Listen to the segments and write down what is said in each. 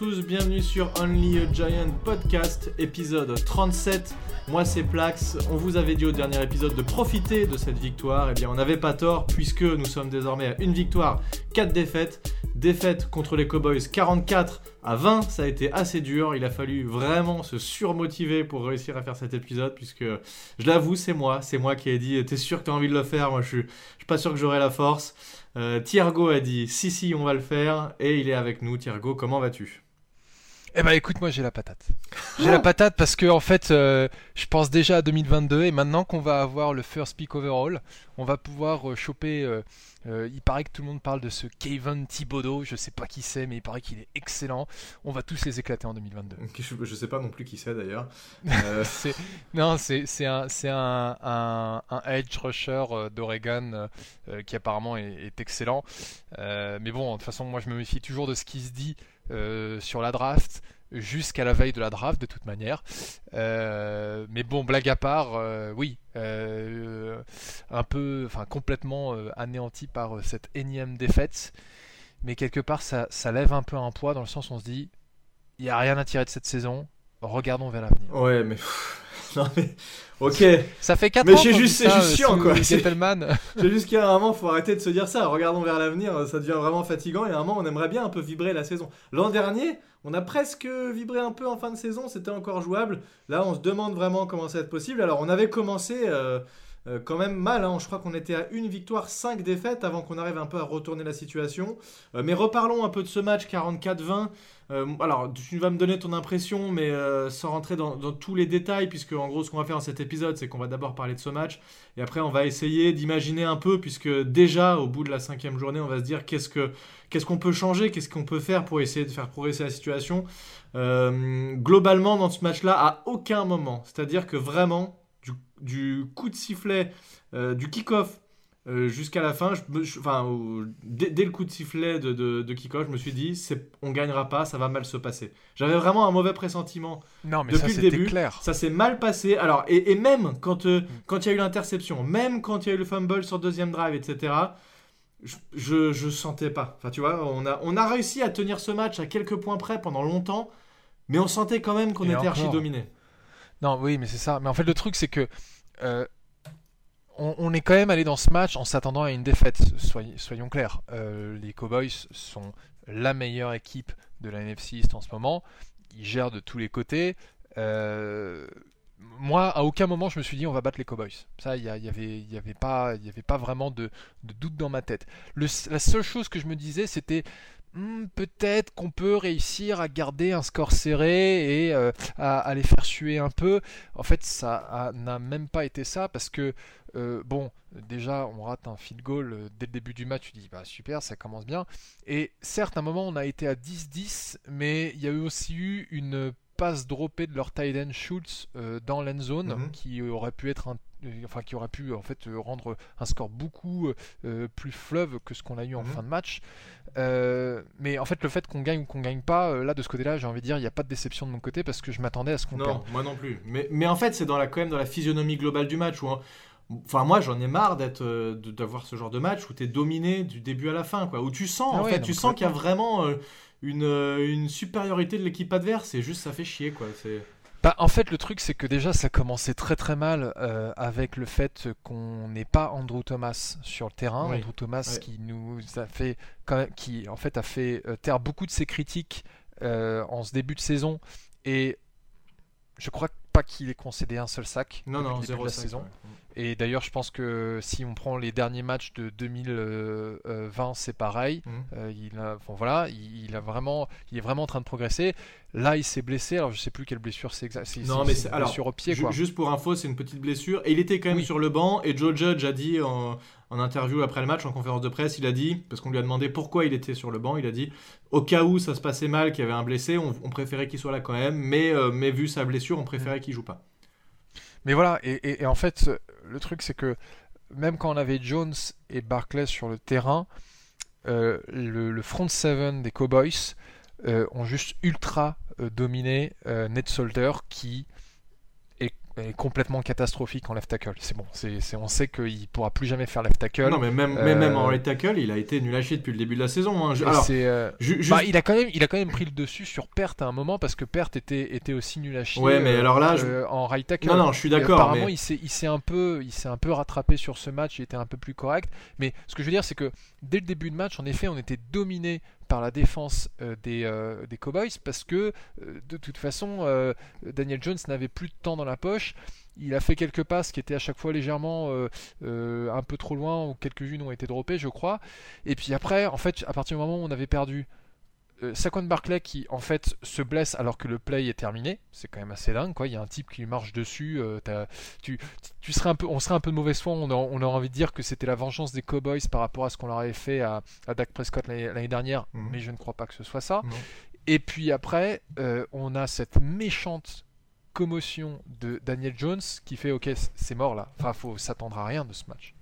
tous, bienvenue sur Only a Giant Podcast, épisode 37. Moi c'est Plax, on vous avait dit au dernier épisode de profiter de cette victoire, et eh bien on n'avait pas tort puisque nous sommes désormais à une victoire, 4 défaites. Défaite contre les Cowboys 44 à 20, ça a été assez dur, il a fallu vraiment se surmotiver pour réussir à faire cet épisode puisque je l'avoue c'est moi, c'est moi qui ai dit t'es sûr que t'as envie de le faire, moi je suis, suis pas sûr que j'aurai la force. Euh, Thiergo a dit si si on va le faire et il est avec nous. Thiergo, comment vas-tu? Eh ben écoute, moi j'ai la patate. J'ai la patate parce que en fait, euh, je pense déjà à 2022 et maintenant qu'on va avoir le first pick overall, on va pouvoir euh, choper. Euh, il paraît que tout le monde parle de ce Kevin Thibodeau. Je sais pas qui c'est, mais il paraît qu'il est excellent. On va tous les éclater en 2022. Je, je sais pas non plus qui c'est d'ailleurs. non, c'est un, un, un, un, edge rusher d'Oregon qui apparemment est, est excellent. mais bon, de toute façon, moi je me méfie toujours de ce qui se dit euh, sur la draft jusqu'à la veille de la draft de toute manière. Euh, mais bon, blague à part, euh, oui, un peu, enfin complètement anéanti par cette énième défaite. Mais quelque part, ça, ça, lève un peu un poids dans le sens où on se dit, il n'y a rien à tirer de cette saison, regardons vers l'avenir. Ouais, mais non mais ok. Ça fait 4 mais ans. Mais juste, c'est juste chiant quoi. C'est juste qu'à un moment, faut arrêter de se dire ça. Regardons vers l'avenir, ça devient vraiment fatigant. Et à un moment, on aimerait bien un peu vibrer la saison. L'an dernier, on a presque vibré un peu en fin de saison. C'était encore jouable. Là, on se demande vraiment comment ça va être possible. Alors, on avait commencé. Euh, euh, quand même mal, hein. je crois qu'on était à une victoire, 5 défaites avant qu'on arrive un peu à retourner la situation. Euh, mais reparlons un peu de ce match 44-20. Euh, alors, tu vas me donner ton impression, mais sans rentrer dans, tous les détails, puisque en gros, ce qu'on va faire dans cet épisode, c'est qu'on va d'abord parler de ce match, et après, on va essayer d'imaginer un peu, puisque déjà, au bout de la cinquième journée, on va se dire qu'est-ce que qu'est-ce qu'on peut changer, qu'est-ce qu'on peut faire pour essayer de faire progresser la situation. globalement, dans ce match-là, à aucun moment, c'est-à-dire que vraiment, du coup de sifflet, euh, du kick-off euh, jusqu'à la fin, je, enfin, dès, le coup de sifflet de, de, kick-off, je me suis dit, on gagnera pas, ça va mal se passer. J'avais vraiment un mauvais pressentiment non, mais depuis ça, le début. Clair. Ça s'est mal passé. Alors, et, même quand euh, mm. quand il y a eu l'interception, même quand il y a eu le fumble sur deuxième drive, etc. Je, je, sentais pas. Enfin, tu vois, on a, on a réussi à tenir ce match à quelques points près pendant longtemps, mais on sentait quand même qu'on était archi dominé. Non, oui, mais c'est ça. Mais en fait, le truc, c'est que euh, on, est quand même allé dans ce match en s'attendant à une défaite. soyons clairs. Euh, les Cowboys sont la meilleure équipe de la NFC en ce moment. Ils gèrent de tous les côtés. Euh, moi, à aucun moment, je me suis dit on va battre les Cowboys. Ça, il n'y avait, y avait, pas, y avait pas vraiment de, doute dans ma tête. la seule chose que je me disais, c'était Hmm, peut-être qu'on peut réussir à garder un score serré et euh, à, les faire suer un peu. En fait, ça n'a même pas été ça parce que, euh, bon, déjà, on rate un field goal euh, dès le début du match. Tu dis, bah super, ça commence bien. Et certes, à un moment, on a été à 10-10, mais il y a aussi eu une passe droppée de leur tight end Schultz dans l'end zone mhm. qui aurait pu être un enfin qui aurait pu en fait rendre un score beaucoup plus fleuve que ce qu'on a eu en mhm. fin de match. Euh, mais en fait, le fait qu'on gagne ou qu'on gagne pas, euh, là, de ce côté-là, j'ai envie de dire, il n'y a pas de déception de mon côté parce que je m'attendais à ce qu'on perde. Non, moi non plus. Mais, mais en fait, c'est dans la, quand même dans la physionomie globale du match où. Enfin, moi, j'en ai marre d'être, euh, d'avoir ce genre de match où tu es dominé du début à la fin, quoi. Où tu sens, ah en fait, tu sens qu'il y a vraiment une, une supériorité de l'équipe adverse et juste ça fait chier, quoi. C'est. Bah, en fait, le truc, c'est que déjà, ça commençait très très mal euh, avec le fait qu'on n'ait pas Andrew Thomas sur le terrain. Andrew Thomas qui nous a fait, qui en fait a fait euh, taire beaucoup de ses critiques euh, en ce début de saison. Et je crois pas qu'il ait concédé un seul sac non, non, de la saison. Et d'ailleurs, je pense que si on prend les derniers matchs de 2020, c'est pareil. Mhm. Euh, il, a, voilà, il, a vraiment, il est vraiment en train de progresser. Là, il s'est blessé. Alors, je sais plus quelle blessure c'est exact. Non, mais c'est alors au pied. Quoi. Juste pour info, c'est une petite blessure. Et il était quand même sur le banc. Et Joe Judge a dit en, interview après le match, en conférence de presse, il a dit, parce qu'on lui a demandé pourquoi il était sur le banc, il a dit au cas où ça se passait mal, qu'il y avait un blessé, on, préférait qu'il soit là quand même. Mais, euh, mais vu sa blessure, on préférait mm. qu'il joue pas. Mais voilà, et, en fait, le truc c'est que même quand on avait Jones et Barclay sur le terrain, euh, le, front seven des Cowboys euh, ont juste ultra euh, dominé Ned Solder qui est complètement catastrophique en left tackle. C'est bon, c'est, c'est, on sait qu'il pourra plus jamais faire left tackle. Non, mais même, mais même en right tackle, il a été nul à chier depuis le début de la saison. hein. Je- alors, c'est, euh, ju- juste- bah, il a quand même, il a quand même pris le dessus sur Perte à un moment parce que Perte était, était aussi nul à chier. Ouais, mais euh, alors là, je- euh, en right tackle. non, non, je suis d'accord. Apparemment, mais- il s'est, il s'est un peu, il s'est un peu rattrapé sur ce match. Il était un peu plus correct. Mais ce que je veux dire, c'est que dès le début de match, en effet, on était dominé par la défense euh, des, euh, des Cowboys parce que euh, de toute façon, Daniel Jones n'avait plus de temps dans la poche. Il a fait quelques passes qui étaient à chaque fois légèrement un peu trop loin ou quelques-unes ont été droppées, je crois. Et puis après, en fait, à partir du moment où on avait perdu euh, Saquon Barclay qui en fait se blesse alors que le play est terminé, c'est quand même assez dingue quoi. Il y a un type qui marche dessus. euh, t'as- tu, tu serais un peu, on serait un peu de mauvaise foi. On, a- on aurait envie de dire que c'était la vengeance des Cowboys par rapport à ce qu'on leur avait fait à, à Dak Prescott l'année dernière, Mhm. mais je ne crois pas que ce soit ça. Et puis après, euh, on a cette méchante commotion de Daniel Jones qui fait ok, c'est mort là. Enfin, faut s'attendre à rien de ce match.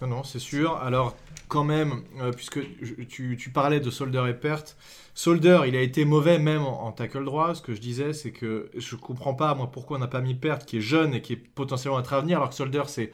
Non, non, c'est sûr. Alors, quand même, euh, puisque je- tu, tu parlais de Solder et Perte, Solder, il a été mauvais même en, en tackle droit. Ce que je disais, c'est que je comprends pas, moi, pourquoi on n'a pas mis Perte, qui est jeune et qui est potentiellement très avenir, alors que Solder, c'est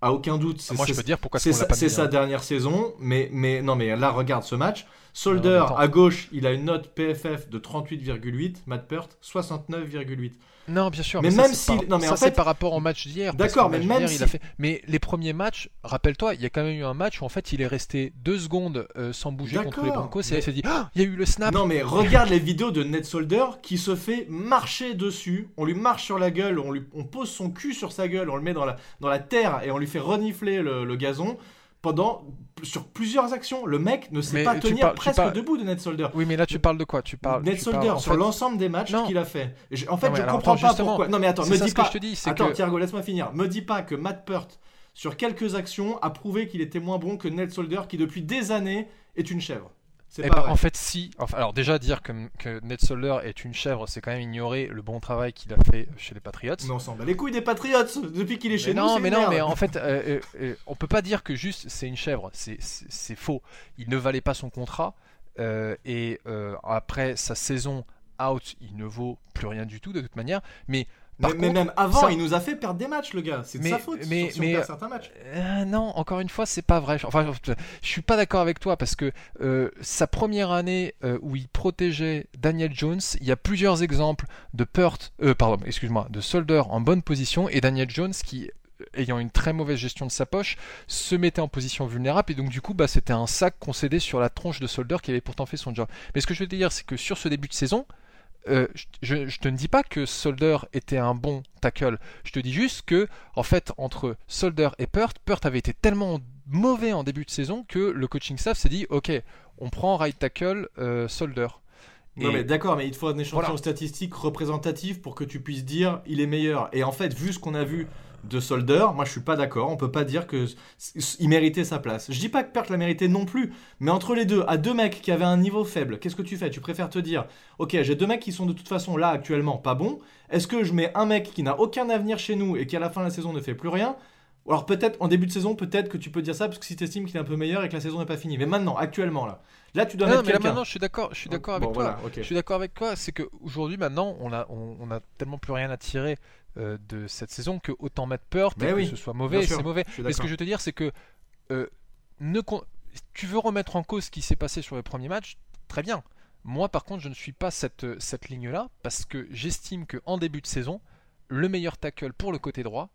à aucun doute. c'est- Moi, je peux dire pourquoi c'est sa, mis, sa hein. dernière saison, mais, mais non, mais là, regarde ce match. Solder, à gauche, il a une note PFF de 38,8, Matt Peart, 69,8. Non, bien sûr. Mais ça, même c'est si- par... non, mais ça, en c'est fait- par rapport au match d'hier. D'accord, mais même il si- a fait. Mais les premiers matchs, rappelle-toi, il y a quand même eu un match où en fait il est resté deux secondes euh, sans bouger contre les Broncos et mais- il s'est dit, Ah, il y a eu le snap. Non mais regarde les vidéos de Ned Solder qui se fait marcher dessus, on lui marche sur la gueule, on, lui, on pose son cul sur sa gueule, on le met dans la, dans la terre et on lui fait renifler le, le gazon pendant sur plusieurs actions. Le mec ne sait Mais pas tenir parles- presque parles- debout de Ned Solder. Oui, mais là tu parles de quoi? Tu parles. Ned tu Solder parles, sur fait- l'ensemble des matchs qu'il a fait. J'ai- en fait, Non, je comprends attends, pas pourquoi. Non mais attends, me dis que pas. je te dis, Attends, que. Thiergo, laisse-moi finir. Me dis pas que Matt Peart sur quelques actions a prouvé qu'il était moins bon que Ned Solder qui depuis des années est une chèvre. Eh pas ben, en fait, si. Enfin, alors déjà dire que, que Ned Solder est une chèvre, c'est quand même ignorer le bon travail qu'il a fait chez les Patriots. Mais on s'en bat les couilles des Patriots depuis qu'il est chez mais nous. non, mais non, merde. mais en fait, euh, euh, euh, on peut pas dire que juste c'est une chèvre. C'est faux. Il ne valait pas son contrat euh, et euh, après sa saison out, il ne vaut plus rien du tout de toute manière. Mais par Mais, même avant, ça- il nous a fait perdre des matchs, le gars. C'est de Mais- sa faute mais- si on mais- perd certains matchs. Euh, non, encore une fois, c'est pas vrai. Enfin, je suis pas d'accord avec toi parce que euh, sa première année euh, où il protégeait Daniel Jones, il y a plusieurs exemples de Peart, pardon, excuse-moi, de Solder en bonne position et Daniel Jones qui ayant une très mauvaise gestion de sa poche, se mettait en position vulnérable et donc du coup bah, c'était un sac concédé sur la tronche de Solder qui avait pourtant fait son job. Mais ce que je veux te dire c'est que sur ce début de saison, euh, je, te ne dis pas que Solder était un bon tackle. Je te dis juste que, en fait, entre Solder et Peart, Peart avait été tellement mauvais en début de saison que le coaching staff s'est dit Ok, on prend right tackle euh, Solder. Non Et- mais d'accord, mais il te faut un échantillon Voilà. statistique représentatif pour que tu puisses dire il est meilleur. Et en fait, vu ce qu'on a vu de Solder, moi je suis pas d'accord. On peut pas dire que il méritait sa place. Je dis pas que Pert l'a mérité non plus, mais entre les deux, à deux mecs qui avaient un niveau faible, qu'est-ce que tu fais? Tu préfères te dire ok, j'ai deux mecs qui sont de toute façon là actuellement pas bons. Est-ce que je mets un mec qui n'a aucun avenir chez nous et qui à la fin de la saison ne fait plus rien? Ou alors peut-être en début de saison, peut-être que tu peux dire ça parce que si tu estimes qu'il est un peu meilleur et que la saison n'est pas finie. Mais maintenant, actuellement là, là tu dois Non, mettre mais là quelqu'un. maintenant je suis d'accord, je suis d'accord avec Bon, toi. voilà. Je suis d'accord avec toi, c'est qu'aujourd'hui maintenant on a, on, on a tellement plus rien à tirer euh, de cette saison que autant mettre et oui, que ce soit mauvais, c'est mauvais. Mais ce que je veux te dire, c'est que euh, ne con- tu veux remettre en cause ce qui s'est passé sur le premier match, très bien. Moi, par contre, je ne suis pas cette, cette ligne-là parce que j'estime que en début de saison, le meilleur tackle pour le côté droit,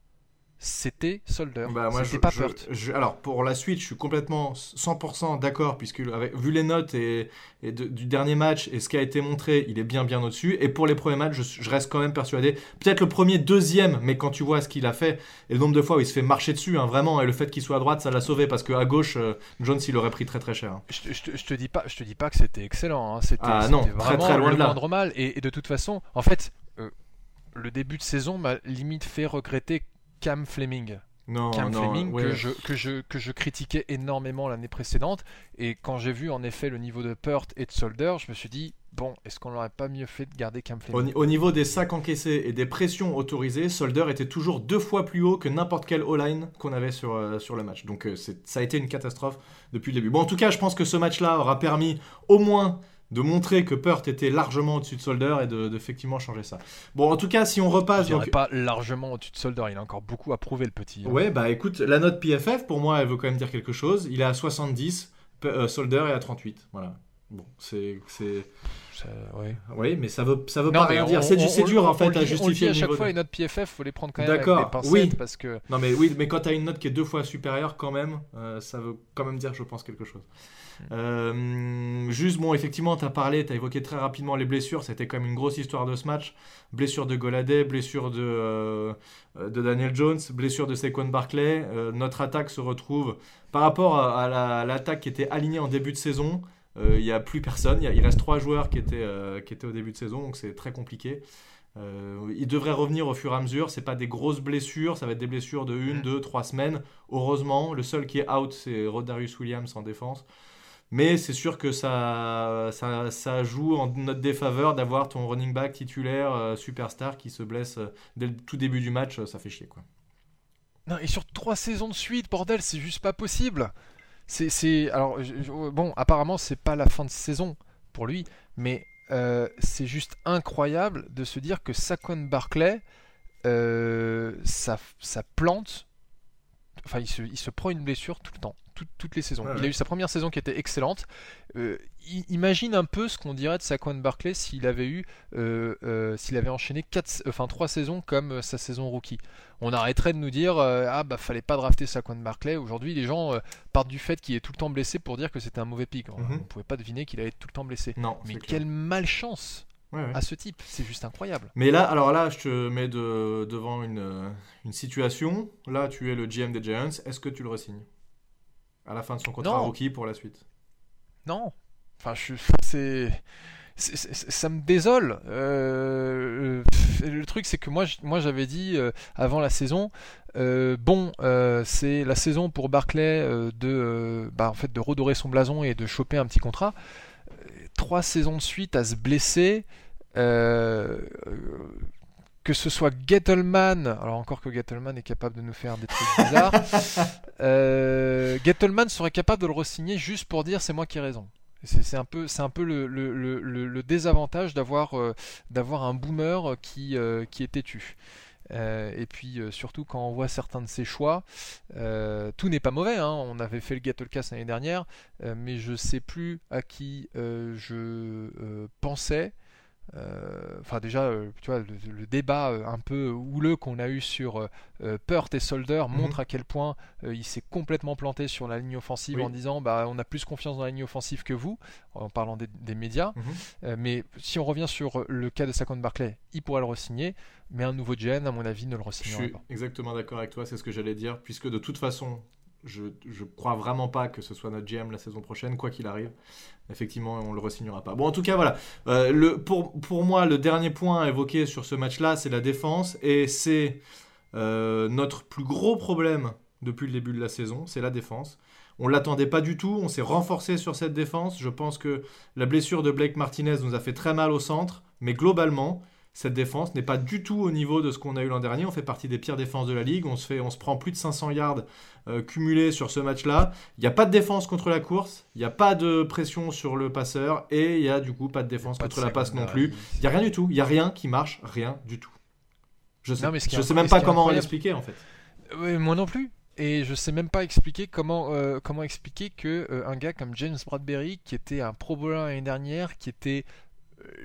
c'était Solder. Bah, c'était pas je- alors, pour la suite, je suis complètement 100% d'accord, puisque avec, vu les notes et, et de- du dernier match et ce qui a été montré, il est bien bien au-dessus. Et pour les premiers matchs, je, je reste quand même persuadé. Peut-être le premier, deuxième, mais quand tu vois ce qu'il a fait et le nombre de fois où il se fait marcher dessus, hein, vraiment, et le fait qu'il soit à droite, ça l'a sauvé, parce qu'à gauche, euh, Jones, il aurait pris très très cher. hein. Je, te- dis pas, je te dis pas que c'était excellent. hein. C'était Ah non, très, vraiment très loin le de là. mal. Et, et de toute façon, en fait, euh, le début de saison m'a limite fait regretter Cam Fleming. Non, Cam non, Fleming ouais. que, je, que, je, que je critiquais énormément l'année précédente. Et quand j'ai vu en effet le niveau de Peart et de Solder, je me suis dit, bon, est-ce qu'on n'aurait pas mieux fait de garder Cam Fleming? au niveau des sacs encaissés et des pressions autorisées, Solder était toujours deux fois plus haut que n'importe quel O-line qu'on avait sur, euh, sur le match. Donc euh, ça a été une catastrophe depuis le début. Bon, en tout cas, je pense que ce match-là aura permis au moins de montrer que Peart était largement au-dessus de Solder et de, effectivement changer ça. Bon, en tout cas, si on repasse. Il donc... pas largement au-dessus de Solder, il a encore beaucoup à prouver le petit. Hein. Ouais, bah écoute, la note PFF, pour moi, elle veut quand même dire quelque chose. Il est à 70, euh, Solder est à 38. Voilà. Bon, c'est. Oui, mais ça veut, ça veut pas rien dire. C'est dur en fait à justifier. On à chaque fois, les notes PFF, faut les prendre quand même avec des pincettes oui. parce que. Non mais oui, mais quand tu as une note qui est deux fois supérieure, quand même, euh, ça veut quand même dire, je pense, quelque chose. Hmm. Euh, juste, bon, effectivement, tu as parlé, tu as évoqué très rapidement les blessures. C'était quand même une grosse histoire de ce match. Blessure de Goladay, blessure de, euh, de Daniel Jones, blessure de Saquon Barclay. notre attaque se retrouve par rapport à, l'attaque qui était alignée en début de saison. Euh, il n'y a plus personne. il reste trois joueurs qui étaient, euh, qui étaient au début de saison, donc c'est très compliqué. Euh, il devrait revenir au fur et à mesure. C'est pas des grosses blessures, ça va être des blessures de 1, 2, 3 semaines. Heureusement, le seul qui est out, c'est Rodarius Williams en défense. Mais c'est sûr que ça, ça, ça, joue en notre défaveur d'avoir ton running back titulaire superstar qui se blesse dès le tout début du match. Ça fait chier, quoi. Non, et sur trois saisons de suite, bordel, c'est juste pas possible. C'est, alors bon, apparemment c'est pas la fin de saison pour lui, mais euh, c'est juste incroyable de se dire que Saquon Barclay, euh, ça, ça plante, enfin il se, il se prend une blessure tout le temps toutes les saisons. il a eu sa première saison qui était excellente. Euh, imagine un peu ce qu'on dirait de Saquon Barclay s'il avait eu, euh, euh, s'il avait enchaîné quatre, enfin trois saisons comme sa saison rookie. On arrêterait de nous dire ah bah fallait pas drafter Saquon Barclay. Aujourd'hui, les gens partent du fait qu'il est tout le temps blessé pour dire que c'était un mauvais pic. Mhm. On ne pouvait pas deviner qu'il allait être tout le temps blessé. Non, mais quelle malchance à ce type. C'est juste incroyable. Mais là, alors là, je te mets devant une, une, situation. Là, tu es le GM des Giants. Est-ce que tu le resignes? À la fin de son contrat rookie pour la suite. Non. Enfin, je c'est ça me désole. Euh, le truc, c'est que moi, moi j'avais dit euh, avant la saison, euh, bon, c'est la saison pour Barclay de, bah, en fait, de redorer son blason et de choper un petit contrat. Trois saisons de suite à se blesser que ce soit Gettleman, alors encore que Gettleman est capable de nous faire des trucs bizarres, euh, Gettleman serait capable de le re-signer juste pour dire c'est moi qui ai raison. C'est un peu, c'est un peu le, le, le, le désavantage d'avoir euh, d'avoir un boomer qui, euh, qui est têtu. Euh, et puis surtout quand on voit certains de ses choix, tout n'est pas mauvais. Hein. On avait fait le Gettlecast l'année dernière, mais je sais plus à qui je pensais. Euh, enfin déjà, euh, tu vois, le, débat euh, un peu houleux qu'on a eu sur Peart et Solder mhm. montre à quel point il s'est complètement planté sur la ligne offensive en disant bah on a plus confiance dans la ligne offensive que vous, en parlant des, médias. Mhm. mais si on revient sur le cas de Saquon Barclay, il pourrait le re-signer, mais un nouveau GN, à mon avis, ne le re-signera pas. Je suis exactement d'accord avec toi, c'est ce que j'allais dire, puisque de toute façon, je, je crois vraiment pas que ce soit notre GM la saison prochaine, quoi qu'il arrive. Effectivement, on le re-signera pas. Bon, en tout cas, voilà. Euh, pour, moi, le dernier point à évoquer sur ce match-là, c'est la défense. Et c'est euh, notre plus gros problème depuis le début de la saison, c'est la défense. On l'attendait pas du tout, on s'est renforcé sur cette défense. Je pense que la blessure de Blake Martinez nous a fait très mal au centre, mais globalement, cette défense n'est pas du tout au niveau de ce qu'on a eu l'an dernier. On fait partie des pires défenses de la ligue. On se, fait, on se prend plus de 500 yards euh, cumulés sur ce match-là. Il n'y a pas de défense contre la course. Il n'y a pas de pression sur le passeur. Et il n'y a du coup pas de défense contre la passe non plus. Il n'y a rien du tout. Il n'y a rien qui marche. Rien du tout. Je sais, je sais même pas comment l'expliquer en fait. Oui, moi non plus. Et je sais même pas expliquer comment, euh, comment expliquer que euh, un gars comme James Bradbury, qui était un Pro Bowler l'année dernière, qui était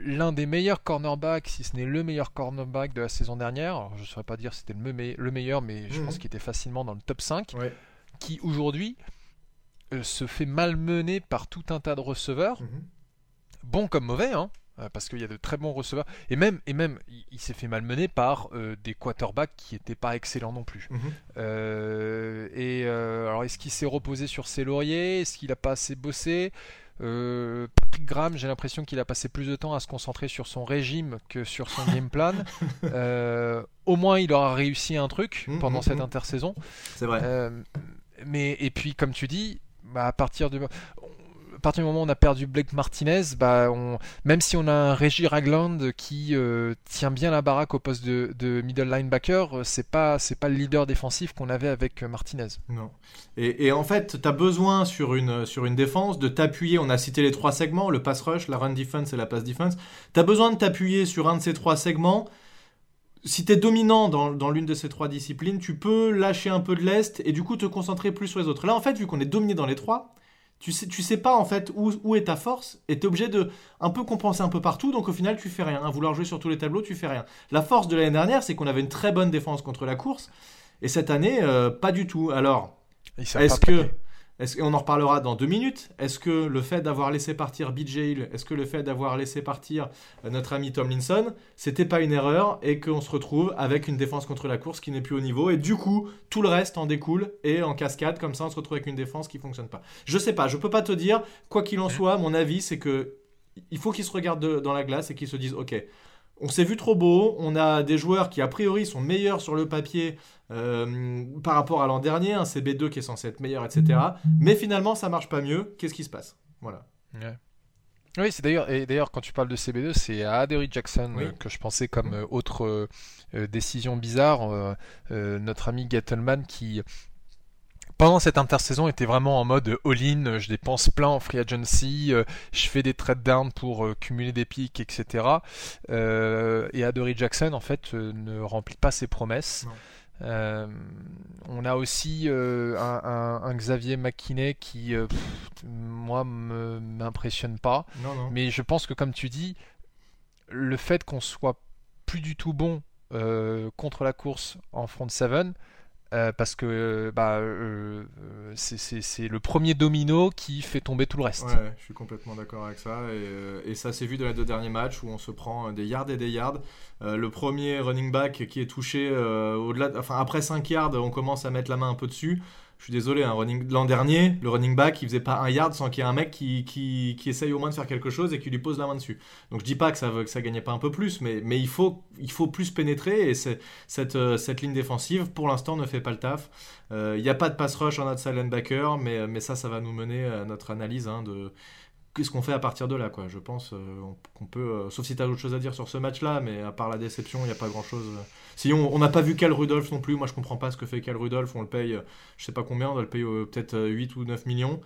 l'un des meilleurs cornerbacks, si ce n'est le meilleur cornerback de la saison dernière. je ne saurais pas dire si c'était le, meilleur, mais je mhm. pense qu'il était facilement dans le top 5. Qui aujourd'hui euh, se fait malmener par tout un tas de receveurs, mhm. bons comme mauvais, hein, euh, parce qu'il y a de très bons receveurs. Et même, et même il, s'est fait malmener par euh, des quarterbacks qui n'étaient pas excellents non plus. Mhm. et alors, est-ce qu'il s'est reposé sur ses lauriers? Est-ce qu'il n'a pas assez bossé? Euh, Patrick Graham, j'ai l'impression qu'il a passé plus de temps à se concentrer sur son régime que sur son game plan. Euh, au moins, il aura réussi un truc mmh, pendant mmh, cette mmh. intersaison. C'est vrai. Euh, mais et puis, comme tu dis, bah, à partir de partir du moment où on a perdu Blake Martinez, bah, on, même si on a un Reggie Ragland qui euh, tient bien la baraque au poste de, middle linebacker, c'est pas c'est pas le leader défensif qu'on avait avec Martinez. Non. Et, en fait, tu as besoin sur une, sur une défense de t'appuyer. On a cité les trois segments le pass rush, la run defense et la pass defense. Tu as besoin de t'appuyer sur un de ces trois segments si tu es dominant dans, l'une de ces trois disciplines, tu peux lâcher un peu de l'est et du coup te concentrer plus sur les autres. Là, en fait, vu qu'on est dominé dans les trois, tu sais, tu sais pas en fait où, où est ta force et tu es obligé de un peu compenser un peu partout. Donc au final, tu fais rien. À vouloir jouer sur tous les tableaux, tu fais rien. La force de l'année dernière, c'est qu'on avait une très bonne défense contre la course et cette année, euh, pas du tout. Alors, est-ce que et on en reparlera dans deux minutes. Est-ce que le fait d'avoir laissé partir BJ Hill, est-ce que le fait d'avoir laissé partir euh, notre ami Tomlinson, c'était pas une erreur et qu'on se retrouve avec une défense contre la course qui n'est plus au niveau et du coup tout le reste en découle et en cascade comme ça on se retrouve avec une défense qui fonctionne pas. Je sais pas, je peux pas te dire quoi qu'il en soit. Mon avis c'est que il faut qu'ils se regardent dans la glace et qu'ils se disent ok on s'est vu trop beau, on a des joueurs qui a priori sont meilleurs sur le papier euh, par rapport à l'an dernier, un CB2 qui est censé être meilleur, etc. Mais finalement ça marche pas mieux, qu'est-ce qui se passe? Voilà. Oui, c'est d'ailleurs et d'ailleurs quand tu parles de CB2, c'est à Adery Jackson euh, que je pensais comme euh, autre décision bizarre. notre ami Gettleman qui pendant cette intersaison était vraiment en mode all-in, je dépense plein en free agency, euh, je fais des trade down pour euh, cumuler des pics, etc. Euh, et Adory Jackson en fait ne remplit pas ses promesses. on a aussi un, Xavier McKinney qui, moi, m'impressionne pas. Mais je pense que, comme tu dis, le fait qu'on soit plus du tout bon contre la course en front 7, euh, parce que bah, euh, euh, c'est le premier domino qui fait tomber tout le reste. Ouais, je suis complètement d'accord avec ça. Et, et ça s'est vu dans les deux derniers matchs où on se prend des yards et des yards. le premier running back qui est touché au-delà, enfin après 5 yards, on commence à mettre la main un peu dessus je suis désolé, l'an dernier, le running back, il faisait pas un yard sans qu'il y ait un mec qui, qui, essaye au moins de faire quelque chose et qui lui pose la main dessus. Donc je dis pas que ça, que gagnait pas un peu plus, mais, il, faut, plus pénétrer et cette, euh, cette ligne défensive, pour l'instant, ne fait pas le taf. Euh, il n'y a pas de pass rush en outside linebacker, mais, mais ça, ça va nous mener à notre analyse hein, de qu'est-ce qu'on fait à partir de là Je pense euh, qu'on peut, sauf si tu as autre chose à dire sur ce match-là, mais à part la déception, il n'y a pas grand-chose. Si on n'a pas vu Cal Rudolph non plus, moi je comprends pas ce que fait Cal Rudolph, on le paye, je sais pas combien, on doit le payer euh, peut-être 8 euh, ou 9 millions.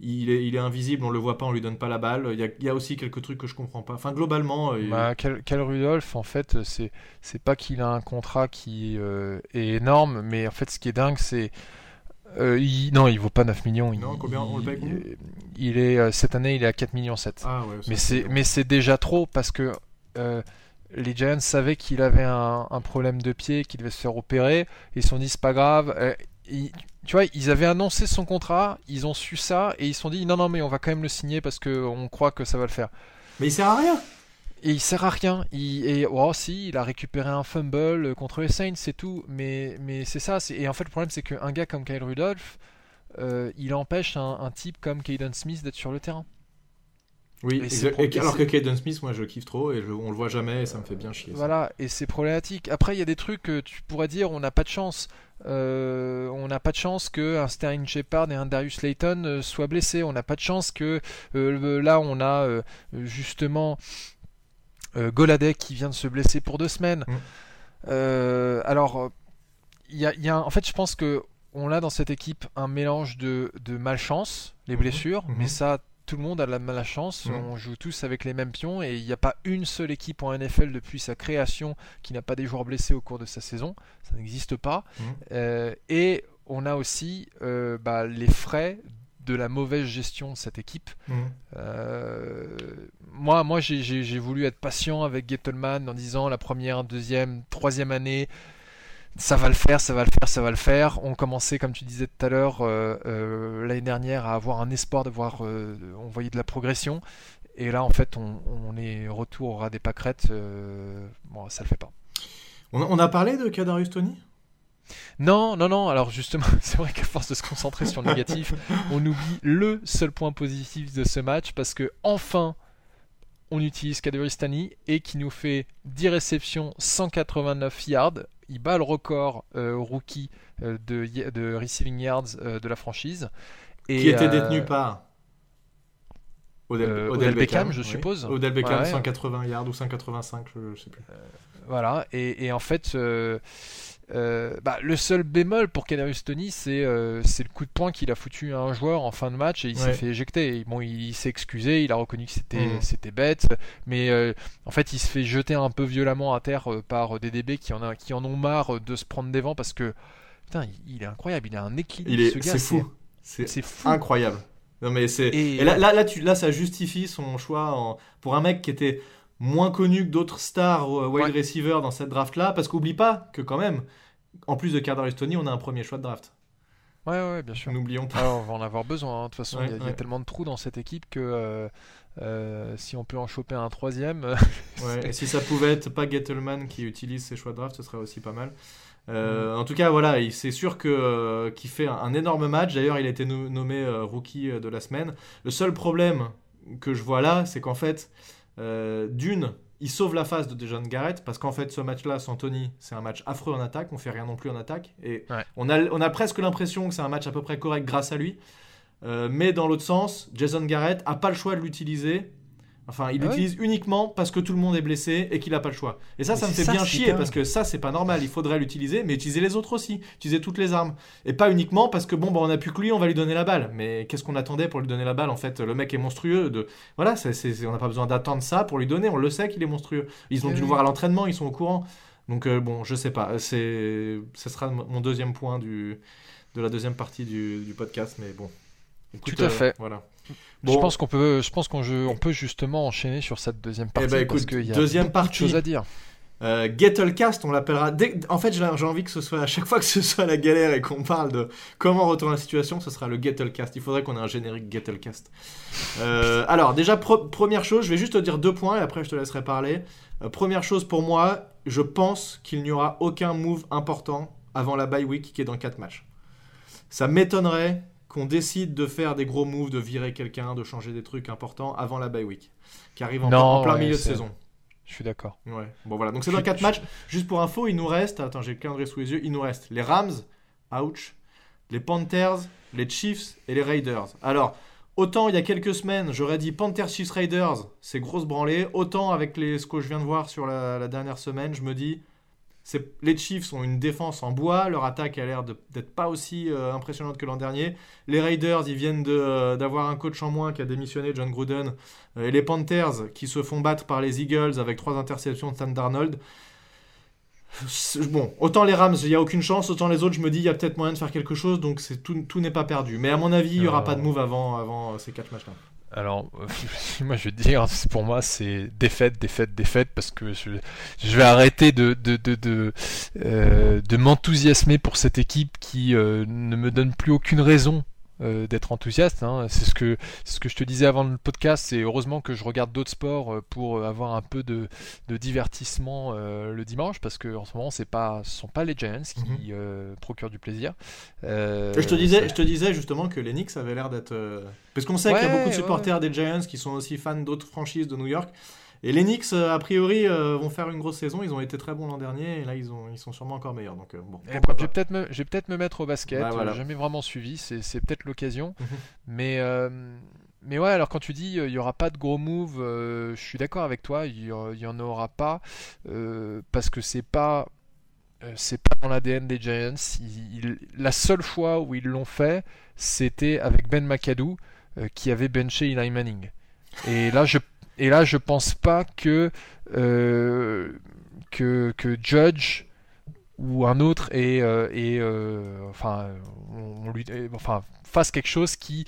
Il est, il est, invisible, on le voit pas, on lui donne pas la balle. Il y, a, il y a aussi quelques trucs que je comprends pas. Enfin, globalement. Euh, bah, Cal, Rudolph, en fait, c'est, c'est pas qu'il a un contrat qui est énorme, mais en fait, ce qui est dingue, c'est. il, non, il vaut pas 9 millions. Non, combien on le paye il, est, Cette année, il est à 4 millions 7. Ah, ouais, mais, c'est, mais c'est déjà trop parce que les Giants savaient qu'il avait un, problème de pied, qu'il devait se faire opérer. Ils se sont dit, c'est pas grave. Euh, tu vois, ils avaient annoncé son contrat, ils ont su ça, et ils se sont dit, non, non, mais on va quand même le signer parce qu'on croit que ça va le faire. Mais il sert à rien et il sert à rien. Il, et oh, si, il a récupéré un fumble contre les Saints, c'est tout. Mais, mais c'est ça. Et en fait, le problème, c'est qu'un gars comme Kyle Rudolph, euh, il empêche un, un, type comme Caden Smith d'être sur le terrain. Oui, et alors que Caden Smith, moi je kiffe trop et on le voit jamais et ça me fait bien chier. Voilà, et c'est problématique. Après, il y a des trucs que tu pourrais dire on n'a pas de chance. Euh, on n'a pas de chance que un Sterling Shepard et un Darius Layton euh, soient blessés. On n'a pas de chance que euh, là on a justement Goladek qui vient de se blesser pour deux semaines. Mm. alors, il y a, en fait, je pense que on a dans cette équipe un mélange de, malchance, les mm-hmm. blessures, mais mm-hmm. ça tout le monde a la malchance, mm. on joue tous avec les mêmes pions et il n'y a pas une seule équipe en NFL depuis sa création qui n'a pas des joueurs blessés au cours de sa saison, ça n'existe pas. Mm. Euh, et on a aussi euh, bah, les frais de la mauvaise gestion de cette équipe. Mm. Euh, moi, moi j'ai voulu être patient avec Gettleman en disant la première, deuxième, troisième année, ça va le faire, ça va le faire, ça va le faire. On commençait, comme tu disais tout à l'heure, euh, euh, l'année dernière à avoir un espoir de voir, euh, on voyait de la progression. Et là, en fait, on, est retour à des pâquerettes. bon, ça le fait pas. On a, parlé de Kadarius Tony? Non, non, non. Alors justement, c'est vrai qu'à force de se concentrer sur le négatif, on oublie le seul point positif de ce match parce que enfin, on utilise Kadarius Tony et qui nous fait 10 réceptions, 189 yards il bat le record euh, rookie euh, de, de, receiving yards euh, de la franchise. Et, qui était détenu par Odell, Odell Odell Beckham, Beckham, je oui. suppose. Odell Beckham, Ouais. 180 yards ou 185, je, je sais plus. Voilà, et, et en fait, euh, bah, le seul bémol pour Kadarius Tony, c'est euh, c'est le coup de poing qu'il a foutu à un joueur en fin de match et il Ouais. s'est fait éjecter. Bon, il, s'est excusé, il a reconnu que c'était c'était bête, mais euh, en fait, il se fait jeter un peu violemment à terre par des DB qui en, a, qui en ont marre de se prendre des vents parce que putain, il, il est incroyable, il a un équilibre. Il est, ce c'est fou. C'est C'est incroyable. Non mais c'est Et- et, là, là, là, tu, là, ça justifie son choix en- pour un mec qui était moins connu que d'autres stars euh, wide Ouais. receivers dans cette draft là, parce qu'oublie pas que quand même, en plus de Kadarius Tony, on a un premier choix de draft. Ouais, ouais, bien sûr. N'oublions pas. On va en avoir besoin. hein. De toute façon, il y a- Ouais, il y, a ouais. tellement de trous dans cette équipe que euh, euh, si on peut en choper un troisième. Ouais, et si ça pouvait être pas Gettleman qui utilise ses choix de draft, ce serait aussi pas mal. Euh, En tout cas, voilà, il- c'est sûr que qu'il fait un, un énorme match. D'ailleurs, il a été no- nommé rookie de la semaine. Le seul problème que je vois là, c'est qu'en fait, euh, d'une, il sauve la face de Dejon Garrett parce qu'en fait, ce match-là, sans Tony, c'est un match affreux en attaque. On fait rien non plus en attaque et Ouais. on a on a presque l'impression que c'est un match à peu près correct grâce à lui. Euh, mais dans l'autre sens, Jason Garrett a pas le choix de l'utiliser. Enfin, il Ah l'utilise uniquement parce que tout le monde est blessé et qu'il a pas le choix. Et ça, Mais ça me fait ça, bien chier parce que ça, c'est pas normal. Il faudrait l'utiliser, mais utiliser les autres aussi. Utiliser toutes les armes. Et pas uniquement parce que bon, bah, on a plus que lui, on va lui donner la balle. Mais qu'est-ce qu'on attendait pour lui donner la balle En fait, le mec est monstrueux. De... Voilà, on n'a pas besoin d'attendre ça pour lui donner. On le sait qu'il est monstrueux. Ils ont Oui, dû le oui. voir à l'entraînement, ils sont au courant. Donc euh, bon, je sais pas. C'est, ce sera mon deuxième point du de la deuxième partie du, du podcast, mais bon. Écoute, Tout à euh, fait. voilà. Je pense qu'on peut, je pense qu'on on peut justement enchaîner sur cette deuxième partie ben, parce écoute, qu'il y a deuxième beaucoup de partie. choses à dire. Euh, Gettlecast, on l'appellera. dès- En fait, j'ai envie que ce soit à chaque fois que ce soit la galère et qu'on parle de comment retourner la situation, ce sera le Gettlecast. Il faudrait qu'on ait un générique Gettlecast. Euh, alors, déjà, première chose, je vais juste te dire deux points et après je te laisserai parler. Euh, première chose pour moi, je pense qu'il n'y aura aucun move important avant la bye week qui est dans 4 matchs. Ça m'étonnerait qu'on décide de faire des gros moves, de virer quelqu'un, de changer des trucs importants avant la bye week qui arrive en, Non, en plein ouais, milieu de saison. Je suis d'accord. Ouais. Bon voilà, donc c'est dans suis- 4 je- matchs. Juste pour info, il nous reste, attends, j'ai le calendrier sous les yeux, il nous reste les Rams, ouch, les Panthers, les Chiefs et les Raiders. Alors, autant il y a quelques semaines, j'aurais dit Panthers, Chiefs, Raiders, c'est grosse branlée. Autant avec les, ce que je viens de voir sur la, la dernière semaine, je me dis, les Chiefs ont une défense en bois, leur attaque a l'air d'être pas aussi euh, impressionnante que l'an dernier. Les Raiders, ils viennent euh, d'avoir un coach en moins qui a démissionné, John Gruden. Euh, Et les Panthers, qui se font battre par les Eagles avec trois interceptions de Sam Darnold. Bon, autant les Rams, il n'y a aucune chance, autant les autres, je me dis, il y a peut-être moyen de faire quelque chose, donc tout, tout n'est pas perdu. Mais à mon avis, il n'y aura Euh, pas de move avant, avant ces quatre matchs-là. Alors, moi je te dire, pour moi c'est défaite, défaite, défaite, parce que je, je vais arrêter de, de, de, de, euh, de m'enthousiasmer pour cette équipe qui euh, ne me donne plus aucune raison euh, d'être enthousiaste. hein. C'est ce que ce que je te disais avant le podcast. C'est heureusement que je regarde d'autres sports euh, pour avoir un peu de, de divertissement euh, le dimanche, parce que en ce moment c'est pas, ce sont pas les Giants qui Mhm. euh, procurent du plaisir. Euh, je, te disais, je te disais justement que les Knicks avaient l'air d'être. euh, Parce qu'on sait qu'il y a beaucoup de ouais, supporters des Giants qui sont aussi fans d'autres franchises de New York. Et les Knicks, euh, a priori, euh, vont faire une grosse saison. Ils ont été très bons l'an dernier et là, ils, ont, ils sont sûrement encore meilleurs. Donc, euh, bon, Eh je vais peut-être me, peut-être me mettre au basket. Bah, voilà. Jamais vraiment suivi. C'est, peut-être l'occasion. Mhm. Mais, euh, mais ouais, alors quand tu dis euh, il y aura pas de gros moves, euh, je suis d'accord avec toi. Il y, aura- il y en aura pas euh, parce que c'est pas euh, c'est pas dans l'ADN des Giants. La seule fois où ils l'ont fait, c'était avec Ben McAdoo euh, qui avait benché Eli Manning. Et là, je et là, je pense pas que euh, que, que Judge ou un autre et, euh, euh, enfin on, on lui et- enfin fasse quelque chose qui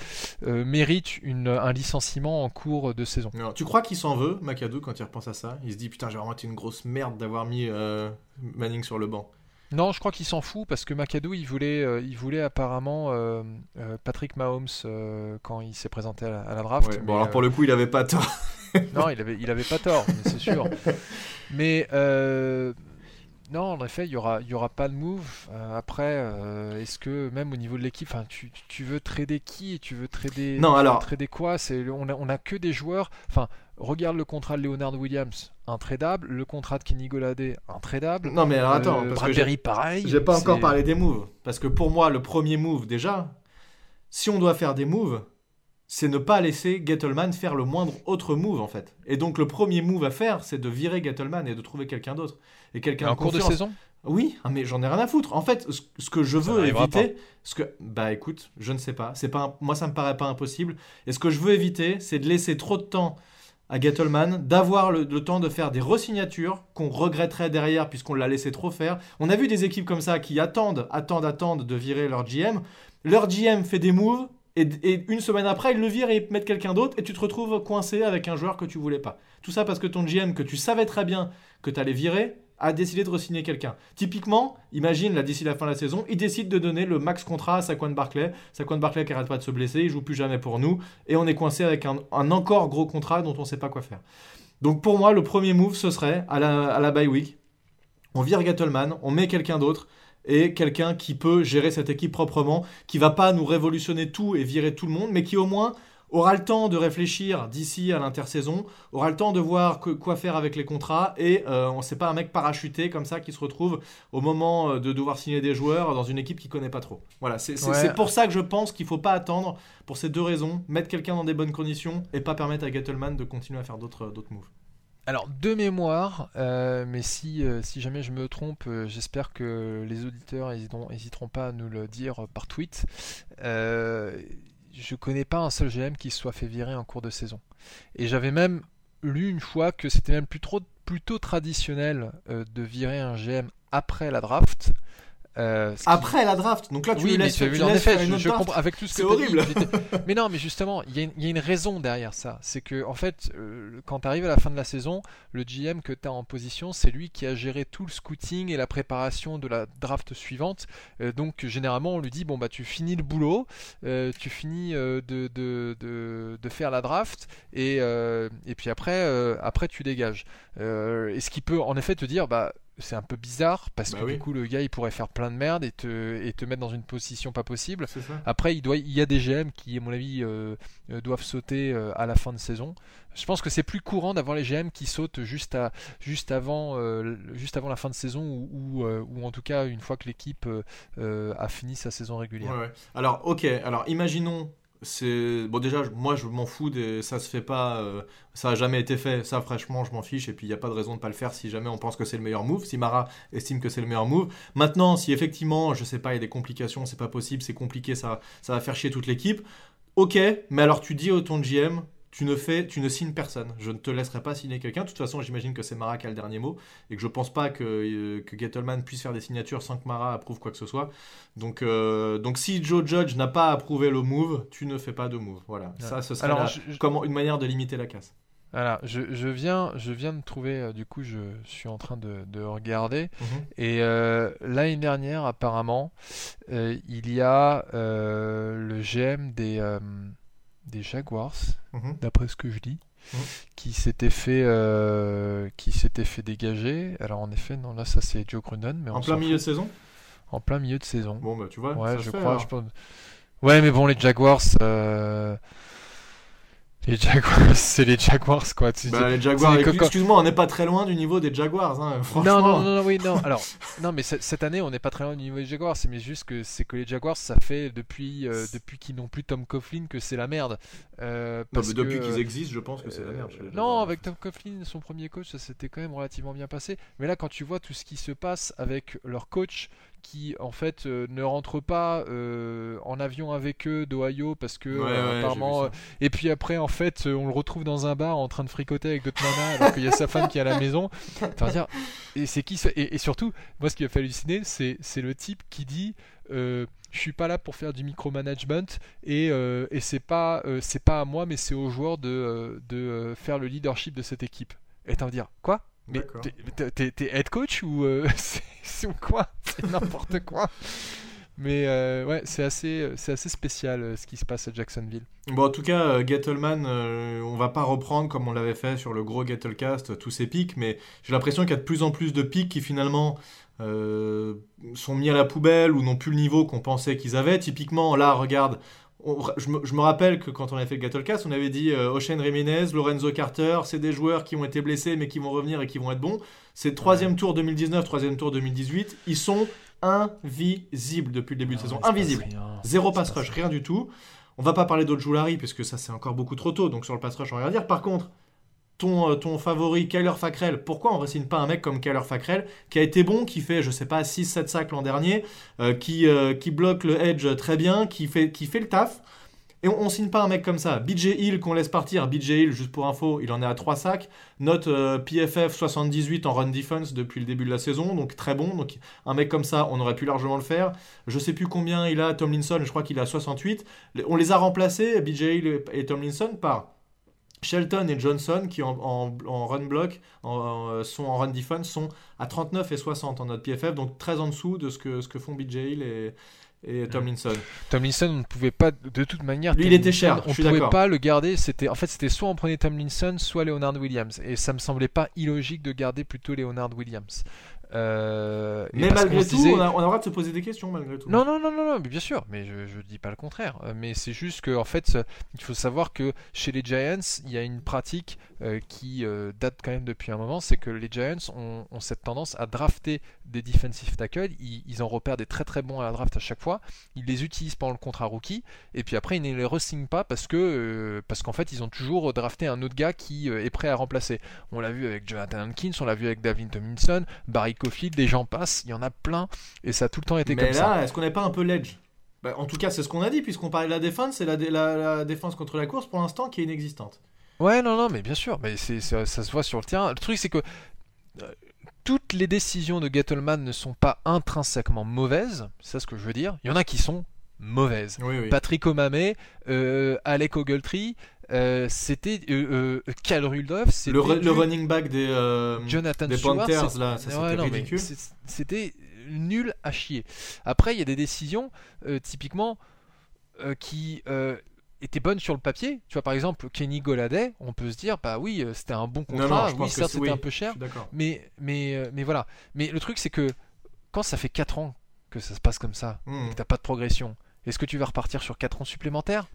euh, mérite une, un licenciement en cours de saison. Non, tu crois qu'il s'en veut, McAdoo, quand il repense à ça? Il se dit Putain, j'ai vraiment été une grosse merde d'avoir mis euh, Manning sur le banc. Non, je crois qu'il s'en fout parce que McAdoo il voulait euh, il voulait apparemment Patrick Mahomes quand il s'est présenté à la, à la draft. Ouais, bon, alors pour le coup, il avait pas tort. Non, il avait, il avait pas tort, c'est sûr. Mais euh, non, en effet, il y aura, il y aura pas de move. Euh, après, euh, est-ce que même au niveau de l'équipe, tu, tu veux trader qui tu veux trader, Non, alors- trader quoi? C'est, on a, on a que des joueurs. Enfin, regarde le contrat de Leonard Williams, intradable. Le contrat de Kenny Golladay, intradable. Non, mais alors attends, parce que Brad j'ai- Berry, pareil. j'ai pas encore parlé des moves. Parce que pour moi, le premier move, déjà, si on doit faire des moves, c'est ne pas laisser Gettleman faire le moindre autre move en fait. Et donc le premier move à faire, c'est de virer Gettleman et de trouver quelqu'un d'autre. Et quelqu'un en cours de saison? Oui, ah, mais j'en ai rien à foutre. En fait, ce, que je veux éviter, ce que bah écoute, je ne sais pas, c'est pas moi ça me paraît pas impossible. Et ce que je veux éviter, c'est de laisser trop de temps à Gettleman, d'avoir le, le, temps de faire des resignatures qu'on regretterait derrière puisqu'on l'a laissé trop faire. On a vu des équipes comme ça qui attendent, attendent, attendent de virer leur GM. Leur GM fait des moves, et, une semaine après, ils le virent et ils mettent quelqu'un d'autre et tu te retrouves coincé avec un joueur que tu voulais pas. Tout ça parce que ton GM, que tu savais très bien que tu allais virer, a décidé de re-signer quelqu'un. Typiquement, imagine, là, d'ici la fin de la saison, il décide de donner le max contrat à Saquon Barclay. Saquon Barclay qui arrête pas de se blesser, il joue plus jamais pour nous, et on est coincé avec un, encore gros contrat dont on sait pas quoi faire. Donc pour moi, le premier move, ce serait, à la, bye week, on vire Gettleman, on met quelqu'un d'autre, et quelqu'un qui peut gérer cette équipe proprement, qui va pas nous révolutionner tout et virer tout le monde, mais qui au moins aura le temps de réfléchir d'ici à l'intersaison, aura le temps de voir quoi faire avec les contrats et euh, on sait pas un mec parachuté comme ça qui se retrouve au moment euh, de devoir signer des joueurs dans une équipe qui connaît pas trop. Voilà, c'est pour ça que je pense qu'il faut pas attendre pour ces deux raisons, mettre quelqu'un dans des bonnes conditions et pas permettre à Gettleman de continuer à faire d'autres moves. Alors, de mémoire, euh, mais si, euh, si jamais je me trompe, euh, j'espère que les auditeurs n'hésiteront pas à nous le dire par tweet. je connais pas un seul GM qui soit fait virer en cours de saison. Et j'avais même lu une fois que c'était même plutôt traditionnel de virer un GM après la draft. Euh, Après la draft, donc là tu oui, laisses, tu en effet, je, comprends avec tout ce que horrible. Dit, mais non, mais justement, il y, y, a une raison derrière ça. C'est que en fait, euh, quand tu arrives à la fin de la saison, le GM que tu as en position, c'est lui qui a géré tout le scouting et la préparation de la draft suivante. Euh, donc généralement, on lui dit bon bah tu finis le boulot, tu finis de, de, de, de, faire la draft et, et puis après, après tu dégages. et ce qui peut en effet te dire bah c'est un peu bizarre parce bah que du coup le gars il pourrait faire plein de merde et te, et te mettre dans une position pas possible. Après il, doit, il y a des GM qui à mon avis euh, euh, doivent sauter euh, à la fin de saison. Je pense que c'est plus courant d'avoir les GM qui sautent juste, à, juste, avant, juste avant la fin de saison ou, ou, en tout cas une fois que l'équipe a fini sa saison régulière. Alors ok, alors imaginons c'est bon déjà moi je m'en fous des... ça se fait pas euh, ça a jamais été fait. Ça franchement je m'en fiche. Et puis il n'y a pas de raison de pas le faire si jamais on pense que c'est le meilleur move si Mara estime que c'est le meilleur move. Maintenant si effectivement je sais pas il y a des complications c'est pas possible c'est compliqué ça ça va faire chier toute l'équipe. Ok mais alors tu dis au ton GM tu ne fais, tu ne signes personne. Je ne te laisserai pas signer quelqu'un. De toute façon, j'imagine que c'est Mara qui a le dernier mot et que je pense pas que, euh, que Gettleman puisse faire des signatures sans que Mara approuve quoi que ce soit. Donc, euh, donc si Joe Judge n'a pas approuvé le move, tu ne fais pas de move. Voilà. Ça, ce serait comment, une manière de limiter la casse. Voilà, je, je, viens, je viens de trouver, euh, du coup, je suis en train de, de regarder. Mhm. Et l'année dernière, apparemment, il y a le GM des des Jaguars, mhm. d'après ce que je dis, mhm. qui s'était fait, euh, qui s'était fait dégager. Alors en effet, non, là ça c'est Joe Grunen, mais en plein milieu de saison? En plein milieu de saison. Bon bah tu vois. Ouais, je crois. Je pense... Ouais, mais bon, les Jaguars. Euh, les Jaguars, c'est les Jaguars quoi. Bah, les Jaguars, excuse-moi, on n'est pas très loin du niveau des Jaguars, hein, franchement. Non, non, non, oui, non. Alors, non, mais cette année, on n'est pas très loin du niveau des Jaguars. C'est mais juste que c'est que les Jaguars, ça fait depuis euh, depuis qu'ils n'ont plus Tom Coughlin que c'est la merde. Euh, parce depuis qu'ils existent, je pense que c'est la merde. non, avec Tom Coughlin, son premier coach, ça s'était quand même relativement bien passé. Mais là, quand tu vois tout ce qui se passe avec leur coach, qui en fait euh, ne rentre pas euh, en avion avec eux d'Ohio parce que euh, apparemment et puis après en fait on le retrouve dans un bar en train de fricoter avec d'autres nanas alors qu'il y a sa femme qui est à la maison. Enfin, dire, et c'est qui et, et, surtout moi ce qui m'a fait halluciner c'est c'est le type qui dit je suis pas là pour faire du micromanagement et, et c'est pas c'est pas à moi mais c'est aux joueurs de, de faire le leadership de cette équipe et t'en dire quoi? Mais t'es head coach ou c'est quoi? C'est n'importe quoi. Mais euh, ouais, c'est assez, c'est assez spécial euh, ce qui se passe à Jacksonville. Bon, en tout cas, euh, Gettleman, on va pas reprendre comme on l'avait fait sur le gros Gettlecast tous ces pics, mais j'ai l'impression qu'il y a de plus en plus de pics qui finalement sont mis à la poubelle ou n'ont plus le niveau qu'on pensait qu'ils avaient. Typiquement, là, regarde, je, me, rappelle que quand on avait fait le Gattlecast, on avait dit euh, Ocean Ramirez, Lorenzo Carter, c'est des joueurs qui ont été blessés mais qui vont revenir et qui vont être bons. C'est troisième tour 2019, troisième tour 2018. Ils sont invisibles depuis le début de saison. Invisibles. Zéro pass rush, rien du tout. On va pas parler d'Ojulari, puisque ça c'est encore beaucoup trop tôt, donc sur le pass rush on va rien dire. Par contre, ton, euh, ton favori, Kyler Fackrell, pourquoi on ne signe pas un mec comme Kyler Fackrell, qui a été bon, qui fait, je sais pas, 6-7 sacs l'an dernier, euh, qui, euh, qui bloque le edge très bien, qui fait, qui fait le taf et on, ne signe pas un mec comme ça. BJ Hill qu'on laisse partir. BJ Hill, juste pour info, il en est à 3 sacs. Note PFF 78 en run defense depuis le début de la saison, donc très bon. Donc un mec comme ça, on aurait pu largement le faire. Je sais plus combien il a Tomlinson, je crois qu'il a 68. On les a remplacés, BJ Hill et Tomlinson, par Shelton et Johnson, qui en, run block en, sont en run defense, sont à 39 et 60 en notre PFF, donc très en dessous de ce que, ce que font BJ Hill et, et Tomlinson. Tomlinson, on ne pouvait pas de toute manière. Lui, il était cher. On ne pouvait pas le garder. C'était en fait c'était soit on prenait Tomlinson, soit Leonard Williams, et ça me semblait pas illogique de garder plutôt Leonard Williams. Euh, mais malgré tout, on, a, on, a, le droit de se poser des questions malgré tout. Non, non, non, non, non bien sûr, mais je, je dis pas le contraire. Euh, mais c'est juste qu'en en fait, il faut savoir que chez les Giants, il y a une pratique euh, qui date quand même depuis un moment, c'est que les Giants ont, ont, cette tendance à drafter des defensive tackles. Ils, ils, en repèrent des très très bons à la draft à chaque fois. Ils les utilisent pendant le contrat rookie, et puis après ils ne les re-signent pas parce que parce qu'en fait ils ont toujours drafté un autre gars qui est prêt à remplacer. On l'a vu avec Jonathan Hankins, on l'a vu avec David Tomlinson, Barry Cofield, des gens passent, il y en a plein, et ça a tout le temps été comme ça. Mais là, est-ce qu'on n'est pas un peu ledge? Bah, En tout cas, c'est ce qu'on a dit, puisqu'on parlait de la défense, c'est la, la, défense contre la course pour l'instant qui est inexistante. Ouais, non, non, mais bien sûr, mais c'est, ça, se voit sur le terrain. Le truc, c'est que euh, toutes les décisions de Gettleman ne sont pas intrinsèquement mauvaises, c'est ce que je veux dire. Il y en a qui sont mauvaises. Patrick Omame, euh, Alec Ogletree, euh, c'était euh, euh Cal Rudolph, c'était le, running back des, Jonathan des Panthers là, ça c'était ridicule. C'était nul à chier. Après, il y a des décisions typiquement qui étaient bonnes sur le papier. Tu vois, par exemple, Kenny Goladay, on peut se dire, bah oui, c'était un bon contrat. oui, certes, c'était un peu cher, mais mais mais voilà. Mais le truc, c'est que quand ça fait 4 ans que ça se passe comme ça, mmh. et que t'as pas de progression, est-ce que tu vas repartir sur 4 ans supplémentaires?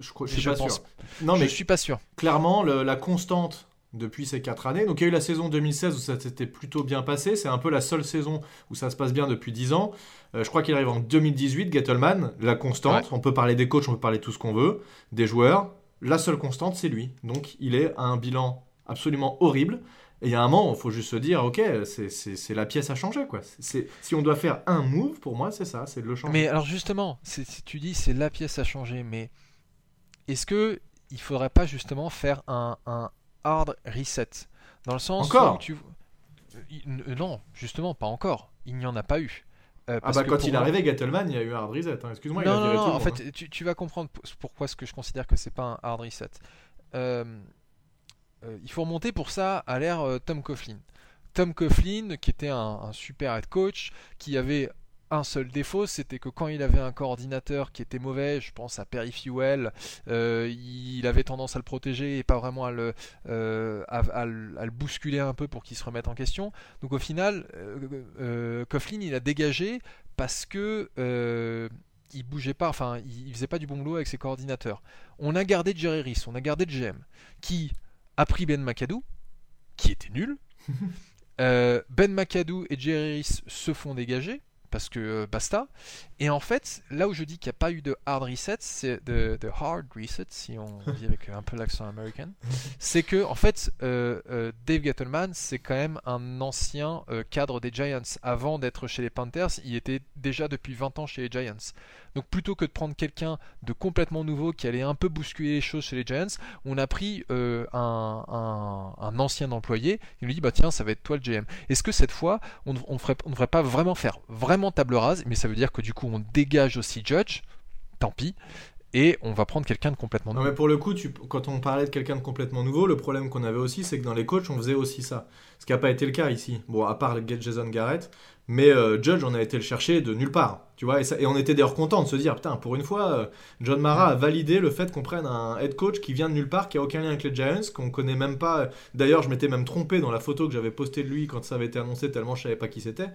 Je, je, suis pas sûr. Non, mais je suis pas sûr. Clairement, la constante depuis ces 4 années. Donc il y a eu la saison 2016 où ça s'était plutôt bien passé. C'est un peu la seule saison où ça se passe bien depuis 10 ans. Euh, je crois qu'il arrive en 2018, Gettleman, la constante. On peut parler des coachs, on peut parler de tout ce qu'on veut, des joueurs. La seule constante, c'est lui. Donc il est à un bilan absolument horrible. Et il y a un moment, il faut juste se dire, ok, c'est la pièce à changer. Quoi. Si on doit faire un move, pour moi, c'est ça, c'est de le changer. Mais alors justement, si tu dis c'est la pièce à changer, mais est-ce que il faudrait pas justement faire un, hard reset? Dans le sens encore? où tu... Non, justement, pas encore. Il n'y en a pas eu. Euh, ah bah quand il est arrivé, Gettleman, il y a eu un hard reset. Hein. Excuse-moi, il a non, non, en fait, hein. tu, vas comprendre pourquoi ce que je considère que c'est pas un hard reset. Euh, euh, il faut remonter pour ça à l'ère Tom Coughlin. Tom Coughlin, qui était un, un, super head coach, qui avait un seul défaut, c'était que quand il avait un coordinateur qui était mauvais, je pense à Perry Fuel, euh, il avait tendance à le protéger et pas vraiment à le, euh, à, le bousculer un peu pour qu'il se remette en question. Donc au final, euh, Coughlin il a dégagé parce que il bougeait pas, enfin il, faisait pas du bon boulot avec ses coordinateurs. On a gardé Jerry Riss, on a gardé GM, qui a pris Ben McAdoo, qui était nul. ben McAdoo et Jerry Riss se font dégager parce que euh, basta. Et en fait, là où je dis qu'il n'y a pas eu de hard reset, c'est de, hard reset, si on dit avec un peu l'accent américain, c'est que en fait, euh, euh, Dave Gettleman, c'est quand même un ancien cadre des Giants. Avant d'être chez les Panthers, il était déjà depuis 20 ans chez les Giants. Donc plutôt que de prendre quelqu'un de complètement nouveau qui allait un peu bousculer les choses chez les Giants, on a pris un, un, ancien employé. Il nous dit bah tiens, ça va être toi le GM. Est-ce que cette fois, on ne devrait pas vraiment faire vraiment table rase, mais ça veut dire que du coup on dégage aussi Judge, tant pis, et on va prendre quelqu'un de complètement nouveau. Non, mais pour le coup, tu, quand on parlait de quelqu'un de complètement nouveau, le problème qu'on avait aussi, c'est que dans les coachs, on faisait aussi ça. Ce qui n'a pas été le cas ici. Bon, à part Jason Garrett, mais euh, Judge, on a été le chercher de nulle part. Tu vois, et, on était d'ailleurs content de se dire, putain, pour une fois, euh, John Mara a validé le fait qu'on prenne un head coach qui vient de nulle part, qui a aucun lien avec les Giants, qu'on connaît même pas. D'ailleurs, je m'étais même trompé dans la photo que j'avais postée de lui quand ça avait été annoncé, tellement je savais pas qui c'était.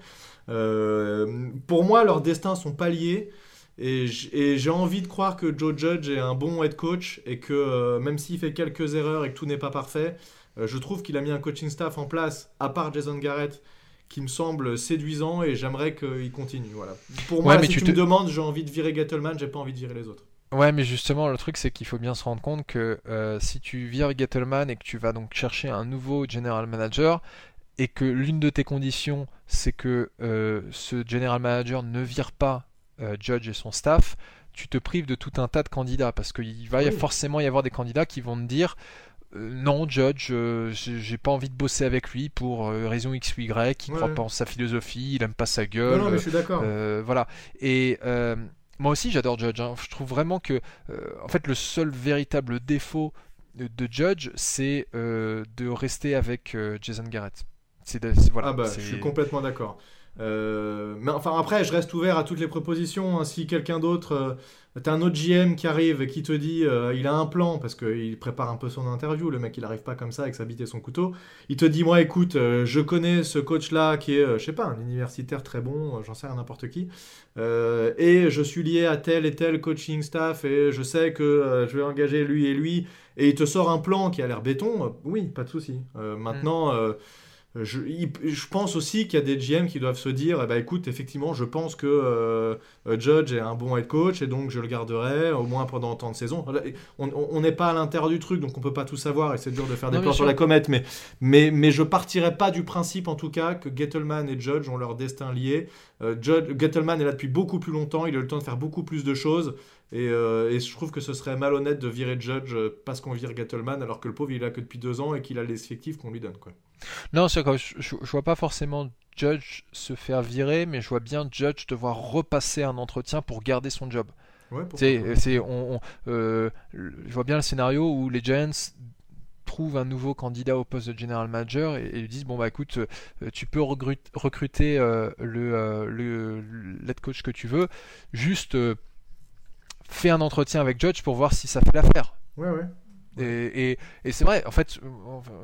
Euh, pour moi, leurs destins sont pas liés. Et j'ai envie de croire que Joe Judge est un bon head coach et que même s'il fait quelques erreurs et que tout n'est pas parfait, je trouve qu'il a mis un coaching staff en place, à part Jason Garrett, qui me semble séduisant et j'aimerais qu'il continue. Voilà. Pour moi, si tu, me demandes, j'ai envie de virer Gettleman, j'ai pas envie de virer les autres. Ouais, mais justement, le truc, c'est qu'il faut bien se rendre compte que euh, si tu vires Gettleman et que tu vas donc chercher un nouveau general manager, et que l'une de tes conditions, c'est que euh, ce general manager ne vire pas euh, Judge et son staff, tu te prives de tout un tas de candidats, parce qu'il va Oui. forcément y avoir des candidats qui vont te dire non, Judge, euh, j'ai pas envie de bosser avec lui pour euh, raison X ou Y, il Ouais, croit pas en sa philosophie, il aime pas sa Non, gueule. non, mais je suis d'accord. Euh, voilà. Et moi aussi, j'adore Judge. hein. Je trouve vraiment que, euh, en fait, le seul véritable défaut de, de Judge, c'est euh, de rester avec euh, Jason Garrett. C'est voilà. ah bah, je suis complètement d'accord. Euh, mais enfin après, je reste ouvert à toutes les propositions. hein. Si quelqu'un d'autre, euh, t'as un autre GM qui arrive et qui te dit, euh, il a un plan parce qu'il prépare un peu son interview. Le mec, il arrive pas comme ça avec sa bite et son couteau. Il te dit, moi, écoute, euh, je connais ce coach-là qui est, je sais pas, un universitaire très bon, j'en sais rien, n'importe qui, et je suis lié à tel et tel coaching staff et je sais que je vais engager lui et lui. Et il te sort un plan qui a l'air béton. oui, pas de souci. Maintenant. Je, pense aussi qu'il y a des GM qui doivent se dire eh ben, écoute, effectivement, je pense que euh, Judge est un bon head coach et donc je le garderai au moins pendant tant de saisons. On n'est pas à l'intérieur du truc, donc on peut pas tout savoir et c'est dur de faire des plans sur la comète, mais, mais, mais je partirais pas du principe en tout cas que Gettleman et Judge ont leur destin lié. Euh, Judge, Gettleman est là depuis beaucoup plus longtemps, il a eu le temps de faire beaucoup plus de choses. Et, euh, et je trouve que ce serait malhonnête de virer Judge parce qu'on vire Gettleman alors que le pauvre il est là que depuis deux ans et qu'il a les effectifs qu'on lui donne. Quoi. Non, je, je, je vois pas forcément Judge se faire virer, mais je vois bien Judge devoir repasser un entretien pour garder son job. Ouais, pourquoi C'est, on, on- euh, je vois bien le scénario où les Giants trouvent un nouveau candidat au poste de general manager et, et lui disent bon bah écoute euh, tu peux recrut- recruter euh, le, euh, le, le coach que tu veux juste euh, fais un entretien avec Judge pour voir si ça fait l'affaire Ouais, ouais. Et, et- et c'est vrai, en fait,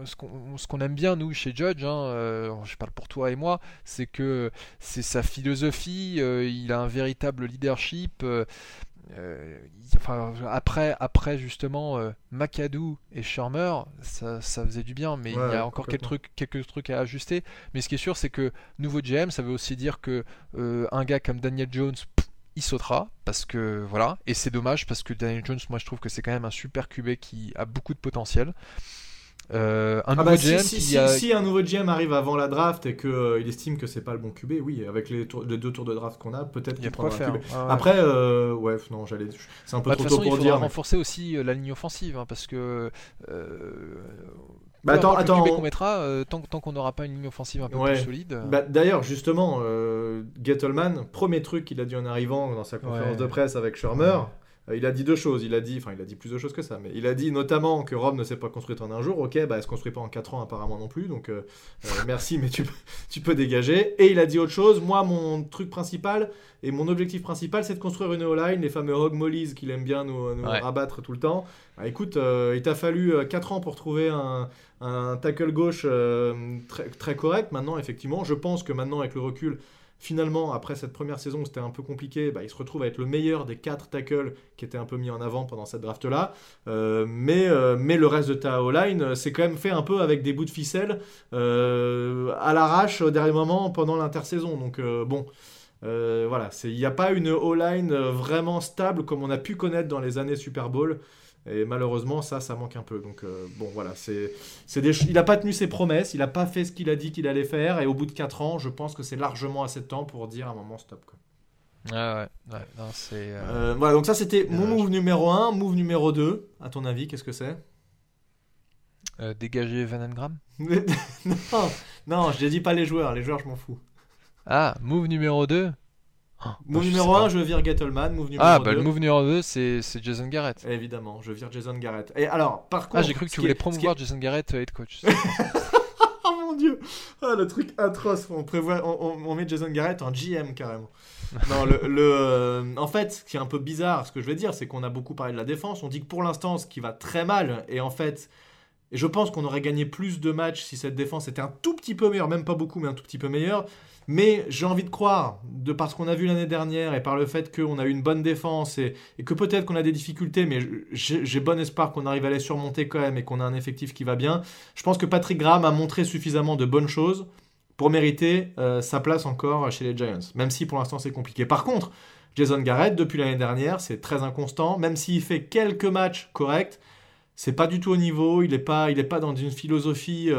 ce qu'on aime bien, nous, chez Judge, hein, euh, je parle pour toi et moi, c'est que c'est sa philosophie, euh, il a un véritable leadership. euh, enfin, après, après, justement, McAdoo et Shermer, ça, ça faisait du bien, mais Ouais, il y a encore quelques trucs, quelques trucs à ajuster. Mais ce qui est sûr, c'est que nouveau GM, ça veut aussi dire que un gars comme Daniel Jones, il sautera parce que voilà et c'est dommage parce que Daniel Jones moi je trouve que c'est quand même un super QB qui a beaucoup de potentiel Euh, un Ah nouveau bah, si, GM si, qui si- a si un nouveau GM arrive avant la draft et qu'il estime que c'est pas le bon QB, oui, avec les, tours- les deux tours de draft qu'on a, peut-être il y a qu'il prendra un faire QB. hein. Ouais, ouais. Après, euh, ouais, non, j'allais. C'est un peu Bah, trop toute tôt façon il dire. mais- renforcer aussi euh, la ligne offensive hein, parce que euh, Bah, attends, attends. Qu'on mettra euh, tant, tant qu'on n'aura pas une ligne offensive un peu Ouais. plus solide euh, Bah, D'ailleurs, justement, euh, Gettleman, premier truc qu'il a dit en arrivant dans sa conférence Ouais. de presse avec Shermer, euh, il a dit deux choses. Il a dit, enfin, il a dit plus de choses que ça, mais il a dit notamment que Rome ne s'est pas construite en un jour. Ok, bah, elle se construit pas en quatre ans apparemment non plus. Donc, euh, euh, merci, mais tu, peux- tu peux dégager. Et il a dit autre chose. Moi, mon truc principal et mon objectif principal, c'est de construire une O-line, les fameux hog mollies qu'il aime bien nous, nous Ouais. rabattre tout le temps. Bah, écoute, euh, il t'a fallu 4 ans pour trouver un, tackle gauche euh, très, correct. Maintenant, effectivement, je pense que maintenant, avec le recul, finalement, après cette première saison où c'était un peu compliqué, bah, il se retrouve à être le meilleur des 4 tackles qui étaient un peu mis en avant pendant cette draft-là. Euh, mais, euh, mais le reste de ta O-line, euh, c'est quand même fait un peu avec des bouts de ficelle euh, à l'arrache au dernier moment pendant l'intersaison. Donc, euh, bon. Euh, voilà, il n'y a pas une O-line euh, vraiment stable comme on a pu connaître dans les années Super Bowl. Et malheureusement, ça, ça manque un peu. Donc, euh, bon, voilà, c'est, c'est des il n'a pas tenu ses promesses, il n'a pas fait ce qu'il a dit qu'il allait faire. Et au bout de 4 ans, je pense que c'est largement assez de temps pour dire à un moment stop. Quoi. ouais, ouais, ouais, non, c'est euh, Euh, voilà, donc ça, c'était mon move numéro 1. Move numéro 2, à ton avis, qu'est-ce que c'est? Dégager Van Engram non, non, je ne dis pas les joueurs. Les joueurs, je m'en fous. ah move numéro 2 Move numéro 1, je vire Gettleman. Move numéro ah 2. bah le move numéro 2 c'est c'est Jason Garrett Évidemment, je vire Jason Garrett. Et alors, par contre. ah j'ai cru que tu est- voulais est- promouvoir Jason Garrett euh, head coach Oh mon dieu Ah, le truc atroce. On, prévoit, on, on- on met Jason Garrett en GM carrément. Non, le, le, euh, en fait, ce qui est un peu bizarre, ce que je vais dire, c'est qu'on a beaucoup parlé de la défense. On dit que pour l'instant, ce qui va très mal, et en fait, et je pense qu'on aurait gagné plus de matchs si cette défense était un tout petit peu meilleure, même pas beaucoup, mais un tout petit peu meilleure. Mais j'ai envie de croire, de par ce qu'on a vu l'année dernière et par le fait qu'on a eu une bonne défense et, que peut-être qu'on a des difficultés, mais j'ai bon espoir qu'on arrive à les surmonter quand même et qu'on a un effectif qui va bien. Je pense que Patrick Graham a montré suffisamment de bonnes choses pour mériter sa place encore chez les Giants, même si pour l'instant c'est compliqué. Par contre, Jason Garrett, depuis l'année dernière, c'est très inconstant, même s'il fait quelques matchs corrects, c'est pas du tout au niveau, il n'est pas, pas dans une philosophie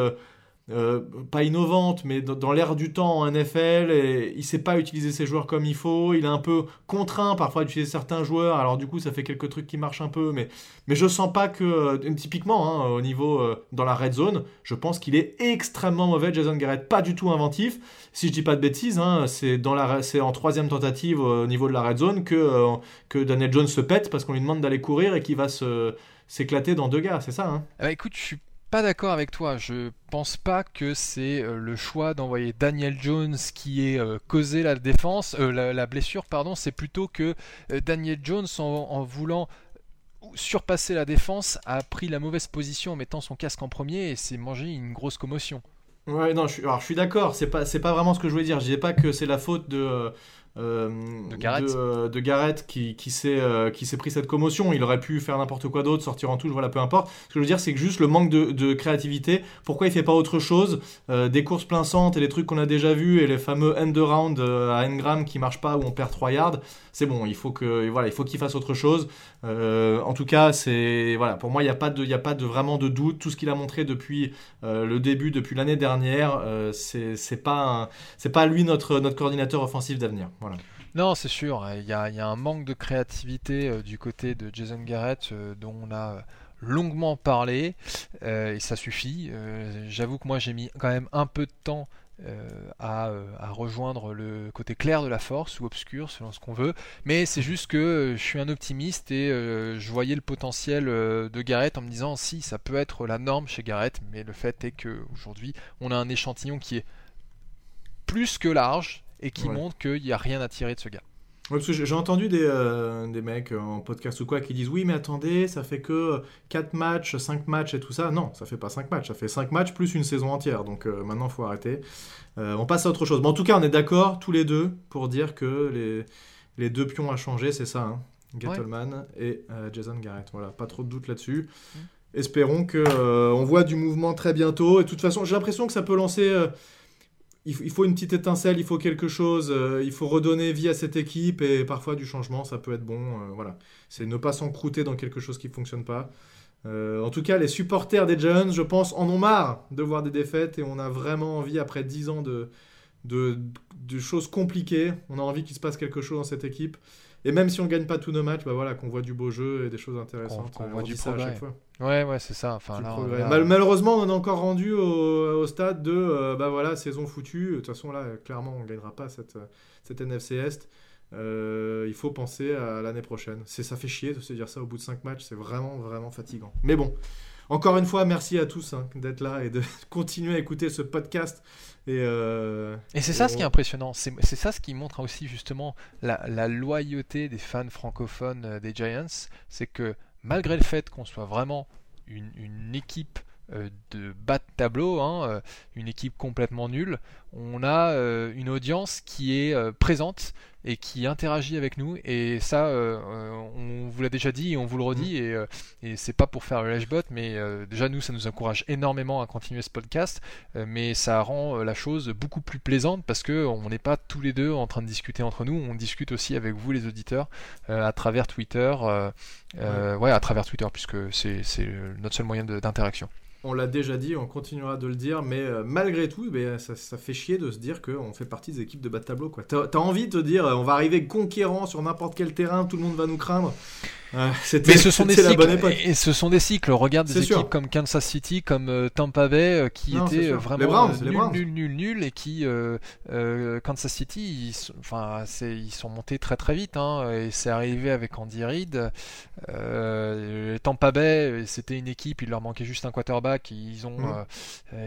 euh, pas innovante, mais dans, l'air du temps en NFL, et il sait pas utiliser ses joueurs comme il faut. Il est un peu contraint parfois d'utiliser certains joueurs. Alors du coup, ça fait quelques trucs qui marchent un peu, mais mais je sens pas que euh, typiquement hein, au niveau euh, dans la red zone, je pense qu'il est extrêmement mauvais. Jason Garrett, pas du tout inventif. Si je dis pas de bêtises, hein, dans c'est en troisième tentative au niveau de la red zone que que Daniel Jones se pète parce qu'on lui demande d'aller courir et qu'il va se s'éclater dans deux gars, c'est ça hein? Ah bah, Écoute, je suis pas d'accord avec toi. Je pense pas que c'est euh, le choix d'envoyer Daniel Jones qui ait euh, causé la défense, euh, la, blessure, pardon. C'est plutôt que Daniel Jones, en, voulant surpasser la défense, a pris la mauvaise position en mettant son casque en premier et s'est mangé une grosse commotion. Ouais, non, je suis, alors je suis d'accord. C'est pas, c'est pas vraiment ce que je voulais dire. Je disais pas que c'est la faute de de Garrett, de, Garrett qui, qui s'est euh, qui s'est pris cette commotion. Il aurait pu faire n'importe quoi d'autre, sortir en touche, voilà, peu importe. Ce que je veux dire, c'est que juste le manque de, de créativité. Pourquoi il fait pas autre chose euh, Des courses plein centre et les trucs qu'on a déjà vus et les fameux end around à Engram qui marchent pas où on perd 3 yards. C'est bon, il faut que voilà, il faut qu'il fasse autre chose. en tout cas, c'est voilà, pour moi, il n'y a pas de, il a pas de vraiment de doute. Tout ce qu'il a montré depuis le début, depuis l'année dernière, c'est c'est pas c'est pas lui notre notre coordinateur offensif d'avenir. Non, c'est sûr. Il y, a, un manque de créativité euh, du côté de Jason Garrett euh, dont on a longuement parlé euh, et ça suffit. J'avoue que moi j'ai mis quand même un peu de temps à, rejoindre le côté clair de la force ou obscur selon ce qu'on veut. Mais c'est juste que je suis un optimiste et je voyais le potentiel de Garrett en me disant si ça peut être la norme chez Garrett, mais le fait est qu'aujourd'hui on a un échantillon qui est plus que large et qui montre qu'il n'y a rien à tirer de ce gars. j'ai entendu des, euh, des mecs en podcast ou quoi qui disent oui mais attendez ça fait que 4 matchs, 5 matchs et tout ça. Non, ça fait pas 5 matchs, ça fait 5 matchs plus une saison entière. Donc euh, maintenant il faut arrêter. Euh, on passe à autre chose. Mais en tout cas on est d'accord tous les deux pour dire que les, les deux pions à changer c'est ça. Hein. Gettleman et Jason Garrett. Voilà, pas trop de doute là-dessus. Mm. Espérons que on voit du mouvement très bientôt. Et de toute façon j'ai l'impression que ça peut lancer il faut une petite étincelle, il faut quelque chose, euh, il faut redonner vie à cette équipe et parfois du changement, ça peut être bon. Euh, voilà, c'est ne pas s'encrouter dans quelque chose qui ne fonctionne pas. Euh, en tout cas, les supporters des Giants, je pense, en ont marre de voir des défaites et on a vraiment envie, après 10 ans de, de, de choses compliquées, on a envie qu'il se passe quelque chose dans cette équipe. Et même si on gagne pas tous nos matchs, bah voilà, qu'on voit du beau jeu et des choses intéressantes. On, voit du ça à chaque fois. Ouais, ouais, c'est ça. Enfin, malheureusement, on est encore rendu au, stade de, euh, bah voilà, saison foutue. De toute façon, là, clairement, on gagnera pas cette, cette NFC Est. Euh, il faut penser à l'année prochaine. C'est ça fait chier de se dire ça au bout de 5 matchs. C'est vraiment, vraiment fatigant. Mais bon, encore une fois, merci à tous hein, d'être là et de continuer à écouter ce podcast. Et, euh, et c'est ça ce qui est impressionnant. C'est ça ce qui montre aussi justement la, loyauté des fans francophones euh, des Giants. C'est que malgré le fait qu'on soit vraiment une, équipe euh, de bas de tableau, hein, une équipe complètement nulle, on a une audience qui est présente et qui interagit avec nous. Et ça, euh, euh, on vous l'a déjà dit et on vous le redit. Mm. Et, euh, et c'est pas pour faire le lashbot, mais déjà nous, ça nous encourage énormément à continuer ce podcast. mais ça rend la chose beaucoup plus plaisante parce que on n'est pas tous les deux en train de discuter entre nous. On discute aussi avec vous, les auditeurs, à travers Twitter. ouais. à travers Twitter, puisque c'est notre seul moyen d'interaction on l'a déjà dit, on continuera de le dire, mais euh, malgré tout, eh ça, fait chier de se dire qu'on fait partie des équipes de bas de tableau. Tu as, envie de te dire, on va arriver conquérant sur n'importe quel terrain, tout le monde va nous craindre. Mais ce sont des cycles. Et ce sont des cycles. Regarde des équipes comme Kansas City, comme euh, Tampa Bay, euh, qui étaient euh, vraiment nul, nul, nul, et qui Kansas City, ils, enfin, ils sont montés très très vite. Hein, et c'est arrivé avec Andy Reid. Tampa Bay, c'était une équipe, il leur manquait juste un quarterback. Ils ont, mm.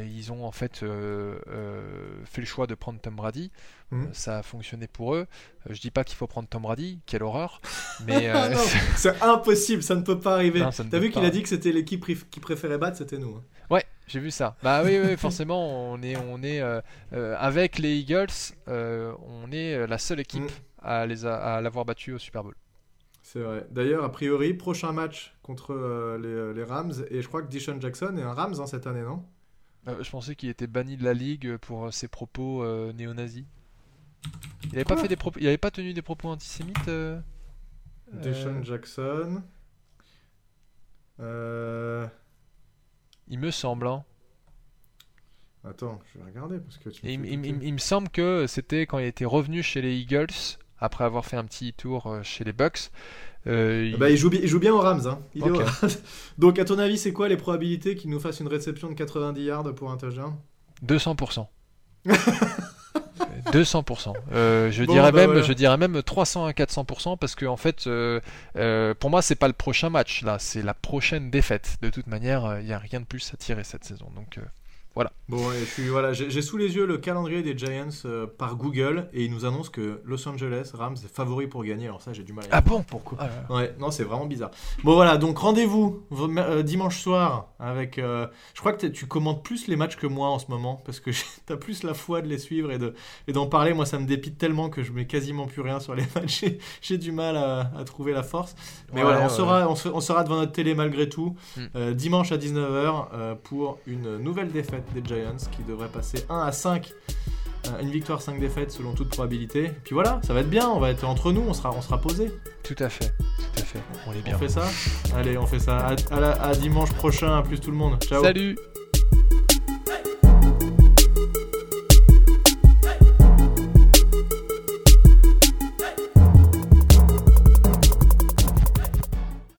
ils ont en fait fait le choix de prendre Tom Brady. Mm. Ça a fonctionné pour eux. Je dis pas qu'il faut prendre Tom Brady, quelle horreur. Mais c'est impossible, ça ne peut pas arriver. T'as vu qu'il a dit que c'était l'équipe qui préférait battre, c'était nous. Hein. Ouais, j'ai vu ça. Bah oui, oui forcément, on est, on est euh, euh, avec les Eagles, euh, on est la seule équipe mm. à les à l'avoir battu au Super Bowl. C'est vrai. D'ailleurs, a priori, prochain match contre les, les, Rams, et je crois que Dishon Jackson est un Rams hein, cette année, non? Euh, je pensais qu'il était banni de la ligue pour ses propos euh, néo-nazis. Il avait pas fait des propos, il avait pas tenu des propos antisémites. Euh... Deshaun euh, Jackson. Euh, Il me semble. hein. Attends, je vais regarder parce que tu il, fais il- douter. il- il me semble que c'était quand il était revenu chez les Eagles après avoir fait un petit tour euh, chez les Bucks. Euh, il- Bah, il, joue, joue bien aux Rams. Hein. Il est Ok. aux Rams. Donc, à ton avis, c'est quoi les probabilités qu'il nous fasse une réception de 90 yards pour un touchdown? 200%. 200%. Euh, je, Bon, dirais bah même, voilà. je dirais même 300 à 400% parce que en fait, euh, euh, pour moi, c'est pas le prochain match là, c'est la prochaine défaite. De toute manière, il n'y a rien de plus à tirer cette saison. Donc, euh, Bon, et je suis, voilà, j'ai sous les yeux le calendrier des Giants euh, par Google et il nous annonce que Los Angeles Rams est favori pour gagner. Alors, ça, j'ai du mal à Ah bon Pourquoi? Ah là là. Ouais, non, c'est vraiment bizarre. Bon, voilà, donc rendez-vous euh, dimanche soir avec. euh, je crois que tu commentes plus les matchs que moi en ce moment parce que t'as plus la foi de les suivre et de et d'en parler. Moi, ça me dépite tellement que je mets quasiment plus rien sur les matchs. J'ai- du mal à, à trouver la force. Mais Ouais, voilà, on ouais. sera, on, se- on sera devant notre télé malgré tout Mm. euh, dimanche à 19h euh, pour une nouvelle défaite des Giants qui devrait passer 1 à 5. euh, une victoire, 5 défaites selon toute probabilité. Puis voilà, ça va être bien, on va être entre nous, on sera, on sera posé. Tout à fait, tout à fait. On est bien. On fait ça? Allez, on fait ça. À, à la- à dimanche prochain, à plus tout le monde. Ciao. Salut